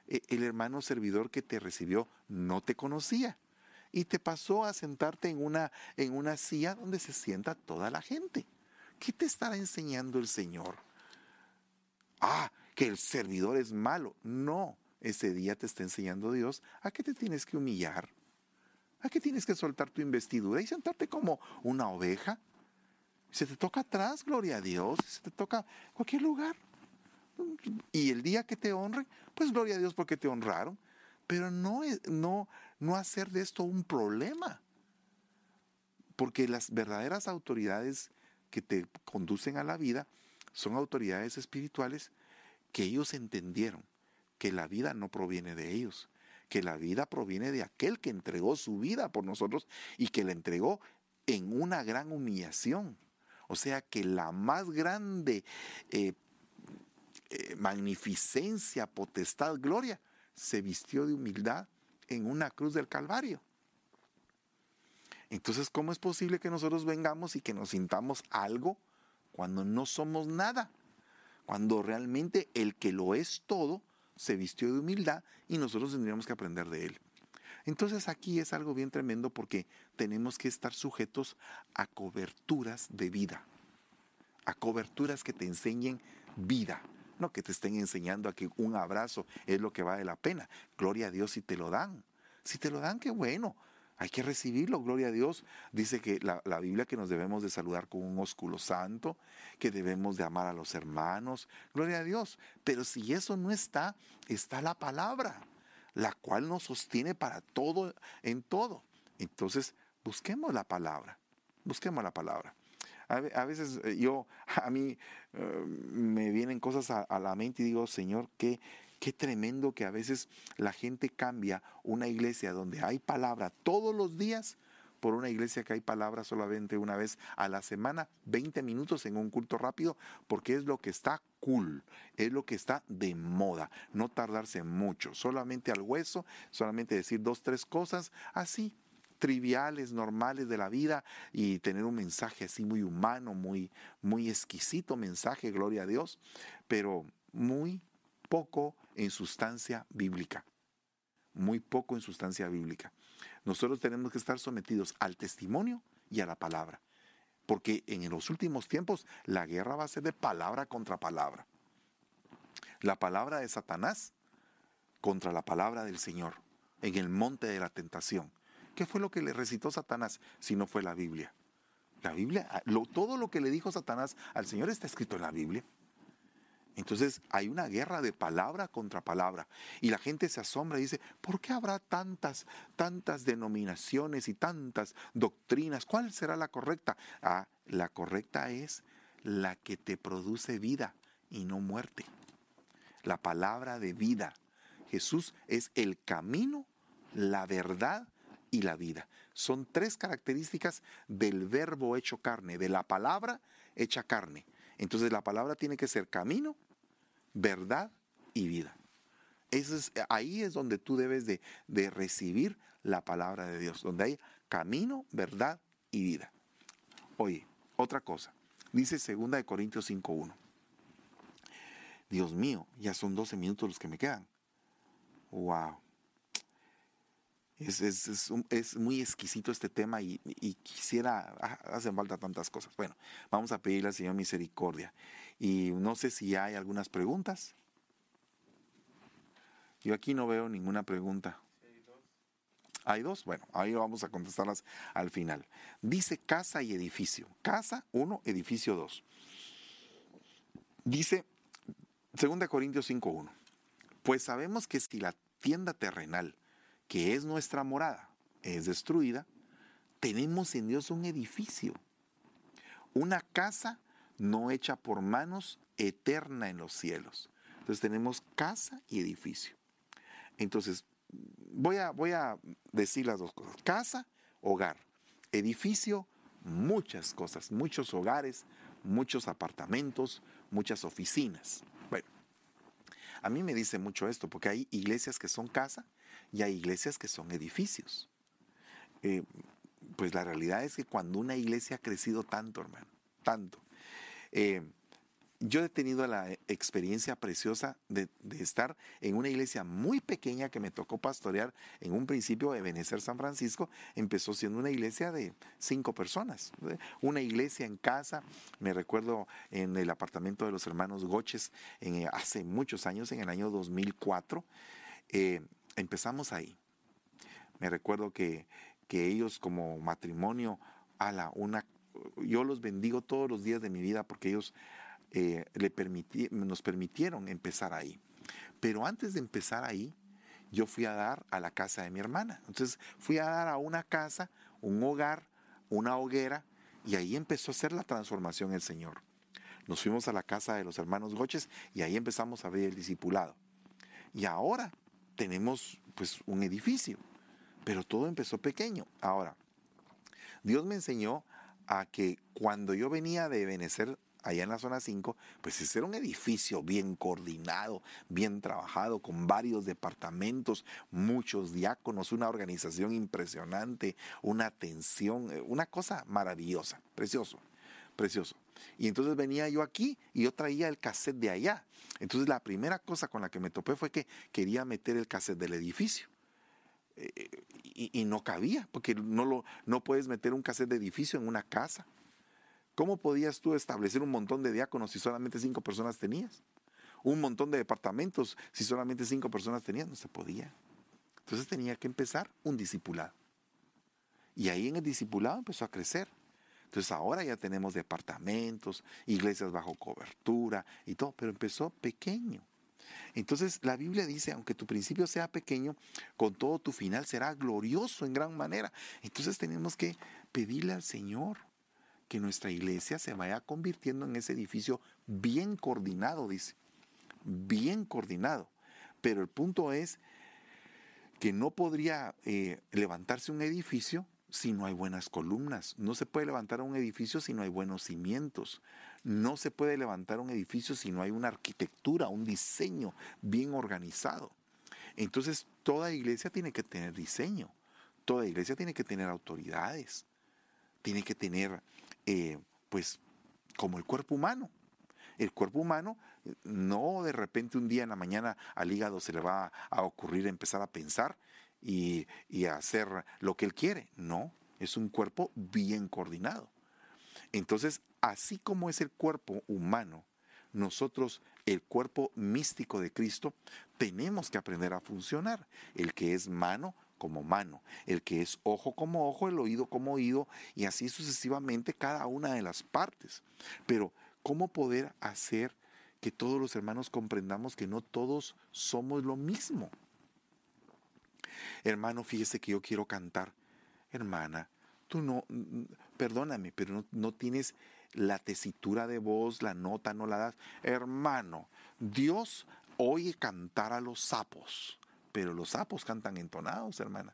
eh, el hermano servidor que te recibió no te conocía y te pasó a sentarte en una, en una silla donde se sienta toda la gente. ¿Qué te estará enseñando el Señor? Ah, que el servidor es malo. No, ese día te está enseñando Dios a que te tienes que humillar, a que tienes que soltar tu investidura y sentarte como una oveja. Se te toca atrás, gloria a Dios, se te toca cualquier lugar. Y el día que te honren, pues gloria a Dios porque te honraron. Pero no, no, no hacer de esto un problema. Porque las verdaderas autoridades que te conducen a la vida son autoridades espirituales que ellos entendieron que la vida no proviene de ellos, que la vida proviene de aquel que entregó su vida por nosotros y que la entregó en una gran humillación. O sea que la más grande eh, eh, magnificencia, potestad, gloria, se vistió de humildad en una cruz del Calvario. Entonces, ¿cómo es posible que nosotros vengamos y que nos sintamos algo cuando no somos nada? Cuando realmente el que lo es todo se vistió de humildad y nosotros tendríamos que aprender de él. Entonces aquí es algo bien tremendo porque tenemos que estar sujetos a coberturas de vida, a coberturas que te enseñen vida, no que te estén enseñando a que un abrazo es lo que vale la pena. Gloria a Dios si te lo dan. Si te lo dan, qué bueno. Hay que recibirlo, gloria a Dios. Dice que la, Biblia que nos debemos de saludar con un ósculo santo, que debemos de amar a los hermanos, gloria a Dios. Pero si eso no está, está la palabra, la cual nos sostiene para todo, en todo. Entonces, busquemos la palabra, busquemos la palabra. A, veces eh, yo, [LAUGHS] a mí eh, me vienen cosas a, la mente y digo, Señor, qué, qué tremendo que a veces la gente cambia una iglesia donde hay palabra todos los días por una iglesia que hay palabra solamente una vez a la semana, 20 minutos en un culto rápido, porque es lo que está cool, es lo que está de moda, no tardarse mucho, solamente al hueso, solamente decir dos, tres cosas, así, triviales, normales de la vida y tener un mensaje así muy humano, muy, muy exquisito mensaje, gloria a Dios, pero muy poco en sustancia bíblica. Muy poco en sustancia bíblica. Nosotros tenemos que estar sometidos al testimonio y a la palabra. Porque en los últimos tiempos la guerra va a ser de palabra contra palabra. La palabra de Satanás contra la palabra del Señor en el monte de la tentación. ¿Qué fue lo que le recitó Satanás si no fue la Biblia? La Biblia, todo lo que le dijo Satanás al Señor está escrito en la Biblia. Entonces hay una guerra de palabra contra palabra y la gente se asombra y dice, ¿por qué habrá tantas, tantas denominaciones y tantas doctrinas? ¿Cuál será la correcta? Ah, la correcta es la que te produce vida y no muerte. La palabra de vida. Jesús es el camino, la verdad y la vida. Son tres características del verbo hecho carne, de la palabra hecha carne. Entonces la palabra tiene que ser camino, verdad y vida. es, ahí es donde tú debes de, de recibir la palabra de Dios, donde hay camino, verdad y vida. Oye, otra cosa. Dice 2 Corintios 5.1. Dios mío, ya son 12 minutos los que me quedan. Wow. Es, es, muy exquisito este tema y, quisiera, ah, hacen falta tantas cosas. Bueno, vamos a pedirle al Señor misericordia. Y no sé si hay algunas preguntas. Yo aquí no veo ninguna pregunta. ¿Hay dos? Bueno, ahí vamos a contestarlas al final. Dice casa y edificio. Casa uno, edificio dos. Dice 2 Corintios 5.1. Pues sabemos que si la tienda terrenal que es nuestra morada, es destruida, tenemos en Dios un edificio, una casa no hecha por manos, eterna en los cielos. Entonces tenemos casa y edificio. Entonces, voy a, decir las dos cosas. Casa, hogar. Edificio, muchas cosas, muchos hogares, muchos apartamentos, muchas oficinas. Bueno, a mí me dice mucho esto, porque hay iglesias que son casa y hay iglesias que son edificios. Eh, pues la realidad es que cuando una iglesia ha crecido tanto, hermano, tanto, eh, yo he tenido la experiencia preciosa de, estar en una iglesia muy pequeña que me tocó pastorear en un principio de Benecer San Francisco. Empezó siendo una iglesia de cinco personas. Una iglesia en casa. Me recuerdo en el apartamento de los hermanos Goches en, hace muchos años, en el año 2004. Eh, empezamos ahí. Me recuerdo que, que ellos como matrimonio, a la una, yo los bendigo todos los días de mi vida porque ellos eh, le nos permitieron empezar ahí. Pero antes de empezar ahí, yo fui a dar a la casa de mi hermana. Entonces fui a dar a una casa, un hogar, una hoguera, y ahí empezó a hacer la transformación el Señor. Nos fuimos a la casa de los hermanos Goches y ahí empezamos a ver el discipulado. Y ahora tenemos pues un edificio, pero todo empezó pequeño. Ahora, Dios me enseñó a que cuando yo venía de Benecer allá en la zona 5, pues ese era un edificio bien coordinado, bien trabajado, con varios departamentos, muchos diáconos, una organización impresionante, una atención, eh, una cosa maravillosa, precioso, precioso. Y entonces venía yo aquí y yo traía el cassette de allá. Entonces la primera cosa con la que me topé fue que quería meter el cassette del edificio. Y, no cabía, porque no, lo, no puedes meter un cassette de edificio en una casa. ¿Cómo podías tú establecer un montón de diáconos si solamente cinco personas tenías? Un montón de departamentos si solamente cinco personas tenías. No se podía. Entonces tenía que empezar un discipulado. Y ahí en el discipulado empezó a crecer. Entonces ahora ya tenemos departamentos, iglesias bajo cobertura y todo, pero empezó pequeño. Entonces la Biblia dice, aunque tu principio sea pequeño, con todo tu final será glorioso en gran manera. Entonces tenemos que pedirle al Señor que nuestra iglesia se vaya convirtiendo en ese edificio bien coordinado, dice. Bien coordinado. Pero el punto es que no podría eh, levantarse un edificio si no hay buenas columnas. No se puede levantar un edificio si no hay buenos cimientos. No se puede levantar un edificio si no hay una arquitectura, un diseño bien organizado. Entonces, toda iglesia tiene que tener diseño. Toda iglesia tiene que tener autoridades. Tiene que tener eh, pues como el cuerpo humano. El cuerpo humano no de repente un día en la mañana al hígado se le va a ocurrir empezar a pensar y, y a hacer lo que él quiere. No, es un cuerpo bien coordinado. Entonces, así como es el cuerpo humano, nosotros, el cuerpo místico de Cristo, tenemos que aprender a funcionar. El que es mano, como mano, el que es ojo como ojo, el oído como oído, y así sucesivamente cada una de las partes. Pero, ¿cómo poder hacer que todos los hermanos comprendamos que no todos somos lo mismo? Hermano, fíjese que yo quiero cantar. Hermana, tú no, perdóname, pero no, no tienes la tesitura de voz, la nota no la das. Hermano, Dios oye cantar a los sapos pero los sapos cantan entonados, hermana.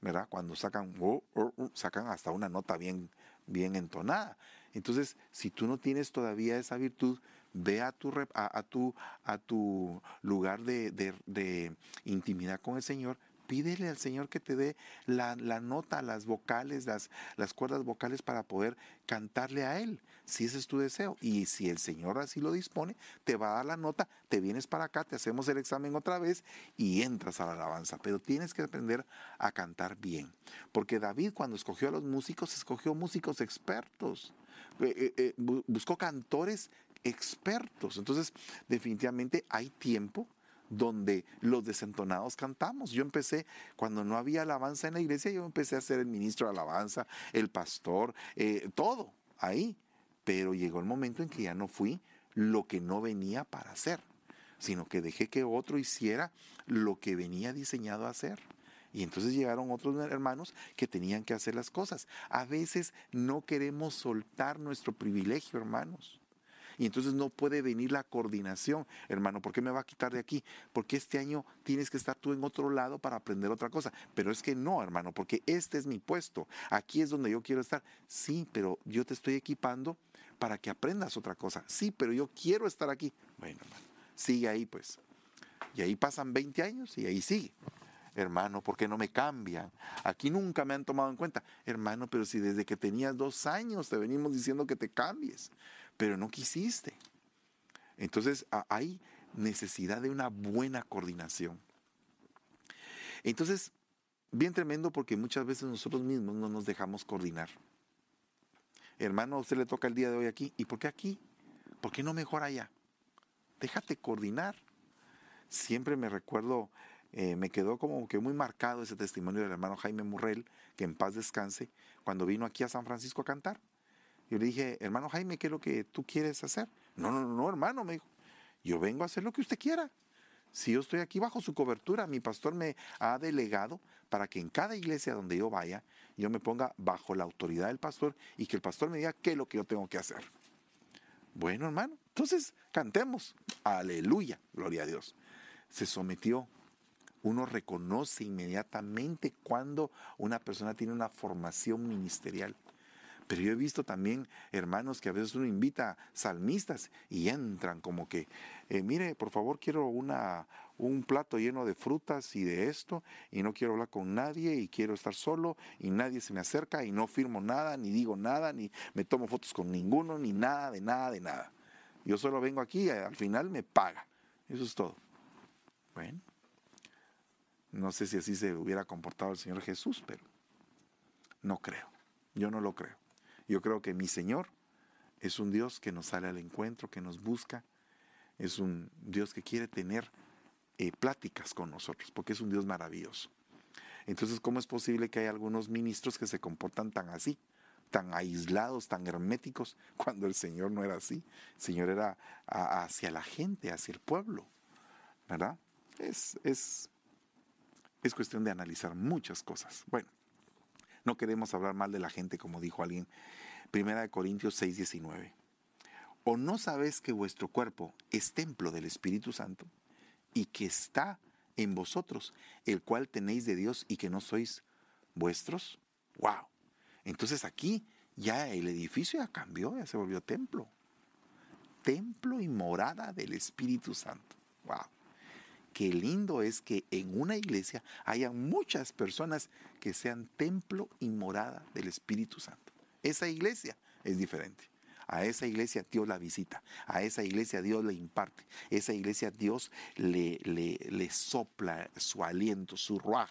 ¿Verdad? Cuando sacan, oh, oh, oh, sacan hasta una nota bien, bien entonada. Entonces, si tú no tienes todavía esa virtud, ve a tu, a, tu, a tu lugar de, de intimidad con el Señor pídele al Señor que te dé la, nota, las vocales, las, las cuerdas vocales para poder cantarle a Él, si ese es tu deseo. Y si el Señor así lo dispone, te va a dar la nota, te vienes para acá, te hacemos el examen otra vez y entras a la alabanza. Pero tienes que aprender a cantar bien. Porque David cuando escogió a los músicos, escogió músicos expertos. Eh, eh, eh, buscó cantores expertos. Entonces, definitivamente hay tiempo donde los desentonados cantamos. Yo empecé, cuando no había alabanza en la iglesia, yo empecé a ser el ministro de alabanza, el pastor, eh, todo ahí. Pero llegó el momento en que ya no fui lo que no venía para hacer, sino que dejé que otro hiciera lo que venía diseñado a hacer. Y entonces llegaron otros hermanos que tenían que hacer las cosas. A veces no queremos soltar nuestro privilegio, hermanos. Y entonces no puede venir la coordinación, hermano, ¿por qué me va a quitar de aquí? Porque este año tienes que estar tú en otro lado para aprender otra cosa. Pero es que no, hermano, porque este es mi puesto. Aquí es donde yo quiero estar. Sí, pero yo te estoy equipando para que aprendas otra cosa. Sí, pero yo quiero estar aquí. Bueno, hermano, sigue ahí pues. Y ahí pasan 20 años y ahí sigue hermano, ¿por qué no me cambian? Aquí nunca me han tomado en cuenta. Hermano, pero si desde que tenías dos años te venimos diciendo que te cambies pero no quisiste. Entonces hay necesidad de una buena coordinación. Entonces, bien tremendo porque muchas veces nosotros mismos no nos dejamos coordinar. Hermano, a usted le toca el día de hoy aquí. ¿Y por qué aquí? ¿Por qué no mejor allá? Déjate coordinar. Siempre me recuerdo, eh, me quedó como que muy marcado ese testimonio del hermano Jaime Murrell, que en paz descanse, cuando vino aquí a San Francisco a cantar. Yo le dije, hermano Jaime, ¿qué es lo que tú quieres hacer? No, no, no, hermano, me dijo, yo vengo a hacer lo que usted quiera. Si yo estoy aquí bajo su cobertura, mi pastor me ha delegado para que en cada iglesia donde yo vaya, yo me ponga bajo la autoridad del pastor y que el pastor me diga qué es lo que yo tengo que hacer. Bueno, hermano, entonces cantemos. Aleluya, gloria a Dios. Se sometió. Uno reconoce inmediatamente cuando una persona tiene una formación ministerial. Pero yo he visto también hermanos que a veces uno invita salmistas y entran como que, eh, mire, por favor, quiero una, un plato lleno de frutas y de esto, y no quiero hablar con nadie, y quiero estar solo, y nadie se me acerca, y no firmo nada, ni digo nada, ni me tomo fotos con ninguno, ni nada, de nada, de nada. Yo solo vengo aquí, y al final me paga. Eso es todo. Bueno, no sé si así se hubiera comportado el Señor Jesús, pero no creo. Yo no lo creo. Yo creo que mi Señor es un Dios que nos sale al encuentro, que nos busca, es un Dios que quiere tener eh, pláticas con nosotros, porque es un Dios maravilloso. Entonces, ¿cómo es posible que hay algunos ministros que se comportan tan así, tan aislados, tan herméticos, [LAUGHS] cuando el Señor no era así? El Señor era hacia la gente, hacia el pueblo, ¿verdad? Es, es, es cuestión de analizar muchas cosas. Bueno, no queremos hablar mal de la gente, como dijo alguien. Primera de Corintios 6, 19. ¿O no sabéis que vuestro cuerpo es templo del Espíritu Santo y que está en vosotros, el cual tenéis de Dios y que no sois vuestros? ¡Wow! Entonces aquí ya el edificio ya cambió, ya se volvió templo. Templo y morada del Espíritu Santo. ¡Wow! Qué lindo es que en una iglesia haya muchas personas que sean templo y morada del Espíritu Santo. Esa iglesia es diferente. A esa iglesia Dios la visita, a esa iglesia Dios le imparte, esa iglesia Dios le, le, le sopla su aliento, su ruaj,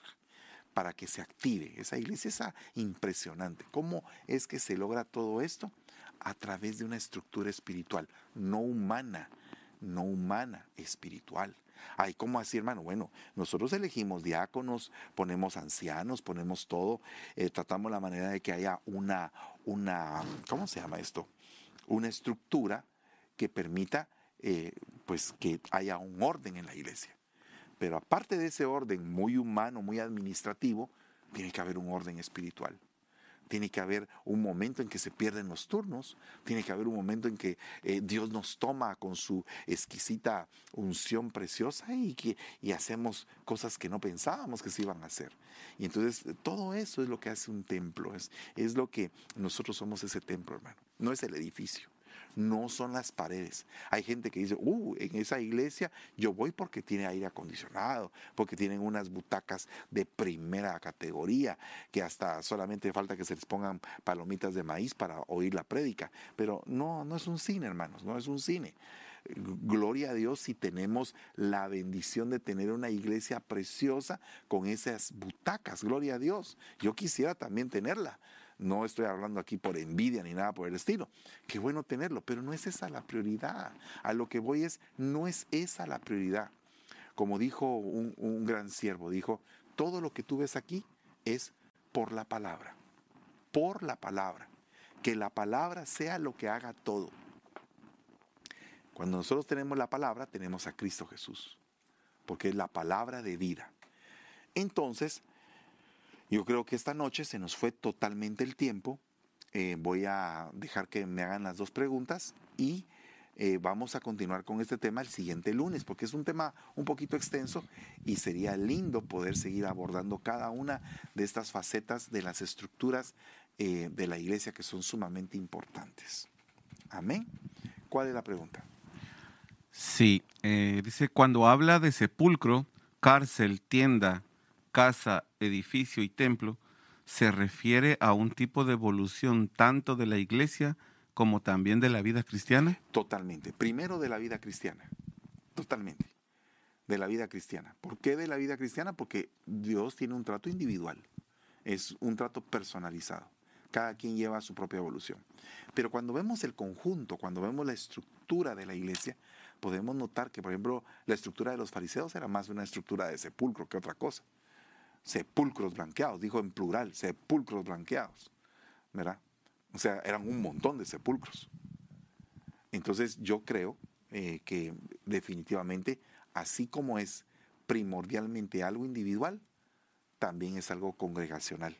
para que se active. Esa iglesia es impresionante. ¿Cómo es que se logra todo esto? A través de una estructura espiritual, no humana, no humana, espiritual. Ay, ¿cómo así, hermano? Bueno, nosotros elegimos diáconos, ponemos ancianos, ponemos todo, eh, tratamos la manera de que haya una, una, ¿cómo se llama esto? Una estructura que permita, eh, pues, que haya un orden en la iglesia. Pero aparte de ese orden muy humano, muy administrativo, tiene que haber un orden espiritual tiene que haber un momento en que se pierden los turnos, tiene que haber un momento en que eh, Dios nos toma con su exquisita unción preciosa y, que, y hacemos cosas que no pensábamos que se iban a hacer. Y entonces todo eso es lo que hace un templo, es, es lo que nosotros somos ese templo, hermano, no es el edificio no son las paredes. Hay gente que dice, uh, en esa iglesia yo voy porque tiene aire acondicionado, porque tienen unas butacas de primera categoría, que hasta solamente falta que se les pongan palomitas de maíz para oír la prédica. Pero no, no es un cine, hermanos, no es un cine. Gloria a Dios si tenemos la bendición de tener una iglesia preciosa con esas butacas. Gloria a Dios. Yo quisiera también tenerla. No estoy hablando aquí por envidia ni nada por el estilo. Qué bueno tenerlo, pero no es esa la prioridad. A lo que voy es, no es esa la prioridad. Como dijo un, un gran siervo, dijo, todo lo que tú ves aquí es por la palabra. Por la palabra. Que la palabra sea lo que haga todo. Cuando nosotros tenemos la palabra, tenemos a Cristo Jesús, porque es la palabra de vida. Entonces, yo creo que esta noche se nos fue totalmente el tiempo. Eh, voy a dejar que me hagan las dos preguntas y eh, vamos a continuar con este tema el siguiente lunes, porque es un tema un poquito extenso y sería lindo poder seguir abordando cada una de estas facetas de las estructuras eh, de la iglesia que son sumamente importantes. Amén. ¿Cuál es la pregunta? Sí, dice, cuando habla de sepulcro, cárcel, tienda, casa, edificio y templo, se refiere a un tipo de evolución tanto de la iglesia como también de la vida cristiana? Totalmente. Primero de la vida cristiana. Totalmente. De la vida cristiana. ¿Por qué de la vida cristiana? Porque Dios tiene un trato individual. Es un trato personalizado. Cada quien lleva su propia evolución. Pero cuando vemos el conjunto, cuando vemos la estructura de la iglesia, podemos notar que, por ejemplo, la estructura de los fariseos era más una estructura de sepulcro que otra cosa. Sepulcros blanqueados, dijo en plural, sepulcros blanqueados. ¿Verdad? O sea, eran un montón de sepulcros. Entonces yo creo eh, que definitivamente, así como es primordialmente algo individual, también es algo congregacional.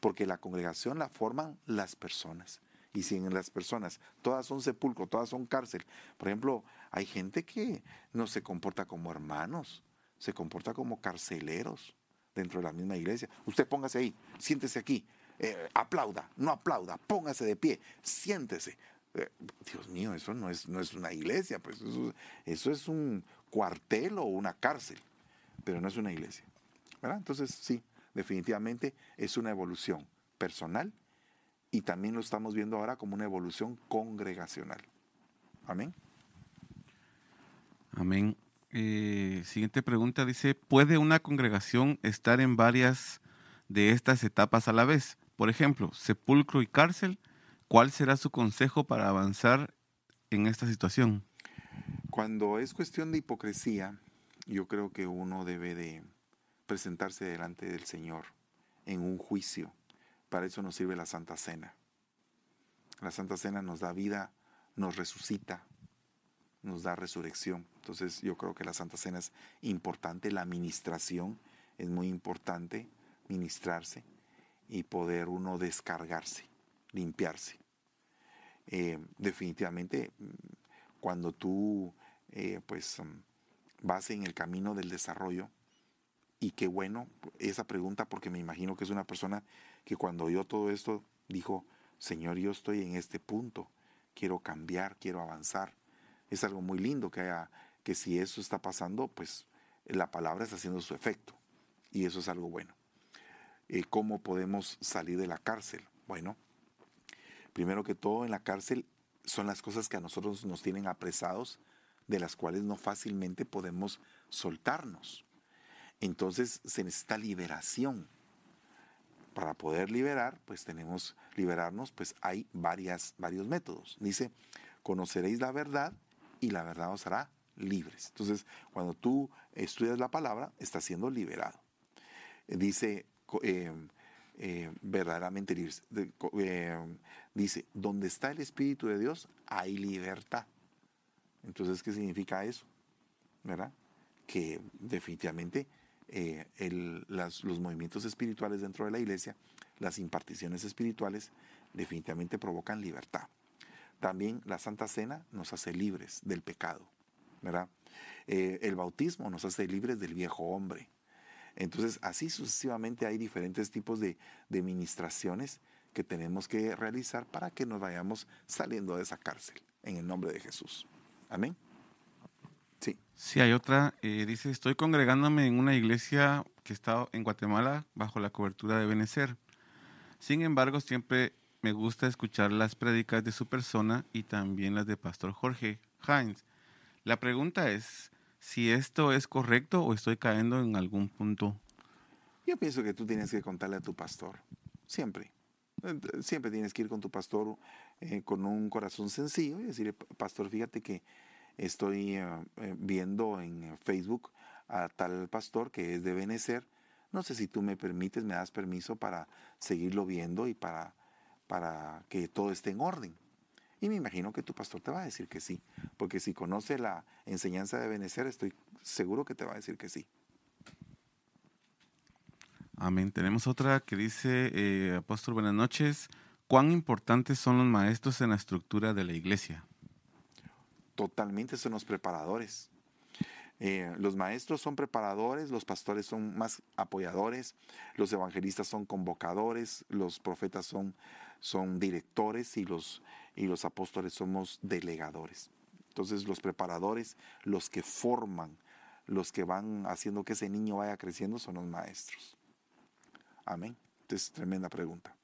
Porque la congregación la forman las personas. Y si en las personas todas son sepulcro, todas son cárcel. Por ejemplo, hay gente que no se comporta como hermanos, se comporta como carceleros dentro de la misma iglesia. Usted póngase ahí, siéntese aquí, eh, aplauda, no aplauda, póngase de pie, siéntese. Eh, Dios mío, eso no es, no es una iglesia, pues eso, es un cuartel o una cárcel, pero no es una iglesia. Entonces, sí, definitivamente es una evolución personal y también lo estamos viendo ahora como una evolución congregacional. Amén. Amén. Eh, siguiente pregunta dice, ¿puede una congregación estar en varias de estas etapas a la vez? Por ejemplo, sepulcro y cárcel. ¿Cuál será su consejo para avanzar en esta situación? Cuando es cuestión de hipocresía, yo creo que uno debe de presentarse delante del Señor en un juicio. Para eso nos sirve la Santa Cena. La Santa Cena nos da vida, nos resucita, nos da resurrección. Entonces yo creo que la Santa Cena es importante, la administración es muy importante, ministrarse y poder uno descargarse, limpiarse. Eh, definitivamente, cuando tú eh, pues mm, vas en el camino del desarrollo, y qué bueno esa pregunta porque me imagino que es una persona que cuando oyó todo esto dijo, Señor, yo estoy en este punto, quiero cambiar, quiero avanzar es algo muy lindo que haya, que si eso está pasando, pues la palabra está haciendo su efecto. Y eso es algo bueno. Eh, ¿Cómo podemos salir de la cárcel? Bueno, primero que todo en la cárcel son las cosas que a nosotros nos tienen apresados, de las cuales no fácilmente podemos soltarnos. Entonces se necesita liberación. Para poder liberar, pues tenemos liberarnos, pues hay varias, varios métodos. Dice, conoceréis la verdad y la verdad os hará libres. Entonces, cuando tú estudias la palabra, estás siendo liberado. Dice, eh, eh, verdaderamente libres. Eh, dice, donde está el Espíritu de Dios, hay libertad. Entonces, ¿qué significa eso? ¿Verdad? Que definitivamente los movimientos espirituales dentro de la iglesia, las imparticiones espirituales, definitivamente provocan libertad. También la Santa Cena nos hace libres del pecado, ¿verdad? Eh, el bautismo nos hace libres del viejo hombre. Entonces, así sucesivamente hay diferentes tipos de, de ministraciones que tenemos que realizar para que nos vayamos saliendo de esa cárcel, en el nombre de Jesús. Amén. Sí. Sí, hay otra. Eh, dice, estoy congregándome en una iglesia que está en Guatemala bajo la cobertura de Benecer. Sin embargo, siempre me gusta escuchar las prédicas de su persona y también las de Pastor Jorge Heinz. La pregunta es si esto es correcto o estoy cayendo en algún punto. Yo pienso que tú tienes que contarle a tu pastor, siempre. Siempre tienes que ir con tu pastor eh, con un corazón sencillo y decirle, pastor, fíjate que estoy eh, eh, viendo en Facebook a tal pastor que es de Benecer. No sé si tú me permites, me das permiso para seguirlo viendo y para para que todo esté en orden. Y me imagino que tu pastor te va a decir que sí, porque si conoce la enseñanza de Benecer, estoy seguro que te va a decir que sí. Amén. Tenemos otra que dice, eh, apóstol, buenas noches. ¿Cuán importantes son los maestros en la estructura de la iglesia? Totalmente son los preparadores. Eh, los maestros son preparadores, los pastores son más apoyadores, los evangelistas son convocadores, los profetas son son directores y los, y los apóstoles somos delegadores. Entonces los preparadores, los que forman, los que van haciendo que ese niño vaya creciendo son los maestros. Amén. Entonces, tremenda pregunta.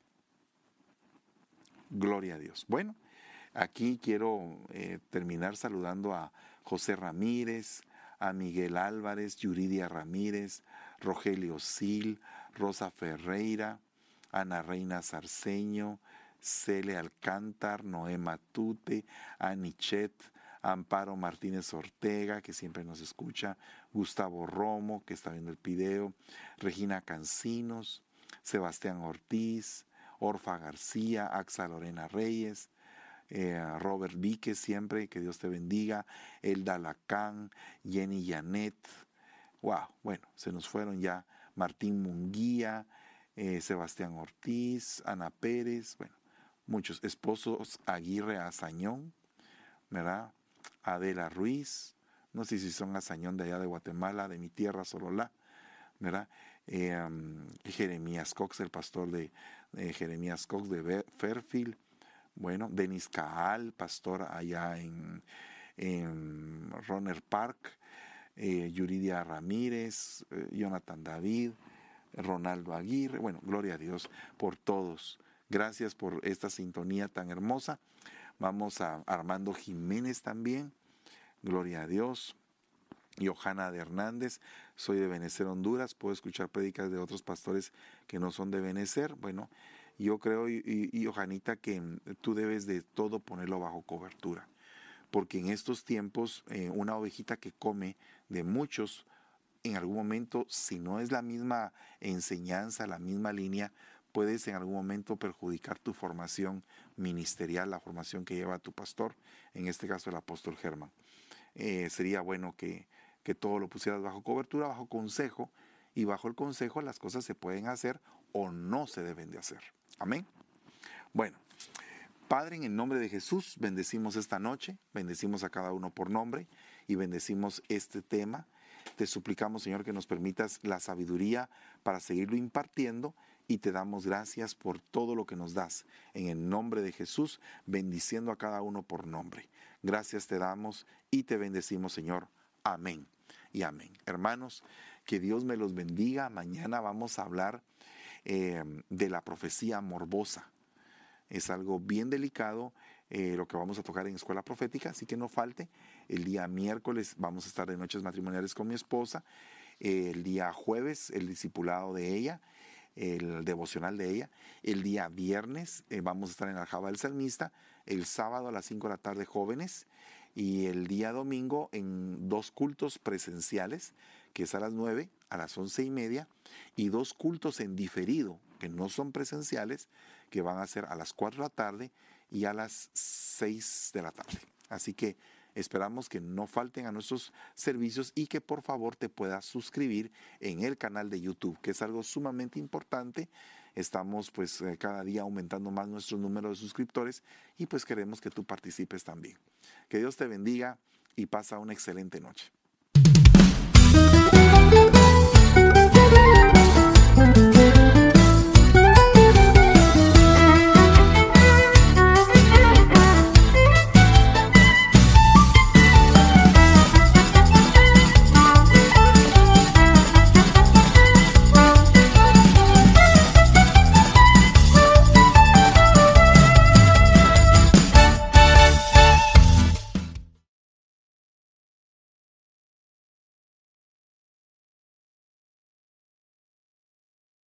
Gloria a Dios. Bueno, Aquí quiero eh, terminar saludando a José Ramírez, a Miguel Álvarez, Yuridia Ramírez, Rogelio Sil, Rosa Ferreira, Ana Reina Sarceño, Cele Alcántar, Noé Matute, Anichet, Amparo Martínez Ortega, que siempre nos escucha, Gustavo Romo, que está viendo el video, Regina Cancinos, Sebastián Ortiz, Orfa García, Axa Lorena Reyes, eh, Robert Vique siempre, que Dios te bendiga, Elda Lacan, Jenny Janet, wow, bueno, se nos fueron ya Martín Munguía, eh, Sebastián Ortiz, Ana Pérez, bueno, muchos esposos Aguirre Azañón, ¿verdad? Adela Ruiz, no sé si son Azañón de allá de Guatemala, de mi tierra, Sololá, ¿verdad? Eh, Jeremías Cox, el pastor de Jeremías Cox de Fairfield, bueno, Denis Caal, pastor allá en, en Roner Park, eh, Yuridia Ramírez, eh, Jonathan David, Ronaldo Aguirre, bueno, gloria a Dios por todos. Gracias por esta sintonía tan hermosa. Vamos a Armando Jiménez también, gloria a Dios. Johanna de Hernández, soy de Benecer, Honduras, puedo escuchar prédicas de otros pastores que no son de Benecer. Bueno, yo creo, y, Johanita, que tú debes de todo ponerlo bajo cobertura, porque en estos tiempos eh, una ovejita que come de muchos, en algún momento, si no es la misma enseñanza, la misma línea, puedes en algún momento perjudicar tu formación ministerial, la formación que lleva tu pastor, en este caso el apóstol Germán. Eh, sería bueno que, que todo lo pusieras bajo cobertura, bajo consejo, y bajo el consejo las cosas se pueden hacer o no se deben de hacer. Amén. Bueno, Padre, en el nombre de Jesús, bendecimos esta noche, bendecimos a cada uno por nombre y bendecimos este tema. Te suplicamos, Señor, que nos permitas la sabiduría para seguirlo impartiendo y te damos gracias por todo lo que nos das. En el nombre de Jesús, bendiciendo a cada uno por nombre. Gracias te damos y te bendecimos, Señor. Amén y amén. Hermanos, que Dios me los bendiga. Mañana vamos a hablar Em, de la profecía morbosa. Es algo bien delicado eh, lo que vamos a tocar en Escuela Profética, así que no falte. El día miércoles vamos a estar de noches matrimoniales con mi esposa. el día jueves, el discipulado de ella, el devocional de ella. El día viernes eh, vamos a estar en la Java del Salmista. El sábado a las 5 de la tarde, jóvenes. Y el día domingo en dos cultos presenciales que es a las 9, a las once y media, y dos cultos en diferido, que no son presenciales, que van a ser a las 4 de la tarde y a las 6 de la tarde. Así que esperamos que no falten a nuestros servicios y que por favor te puedas suscribir en el canal de YouTube, que es algo sumamente importante. Estamos pues eh, cada día aumentando más nuestro número de suscriptores y pues queremos que tú participes también. Que Dios te bendiga y pasa una excelente noche.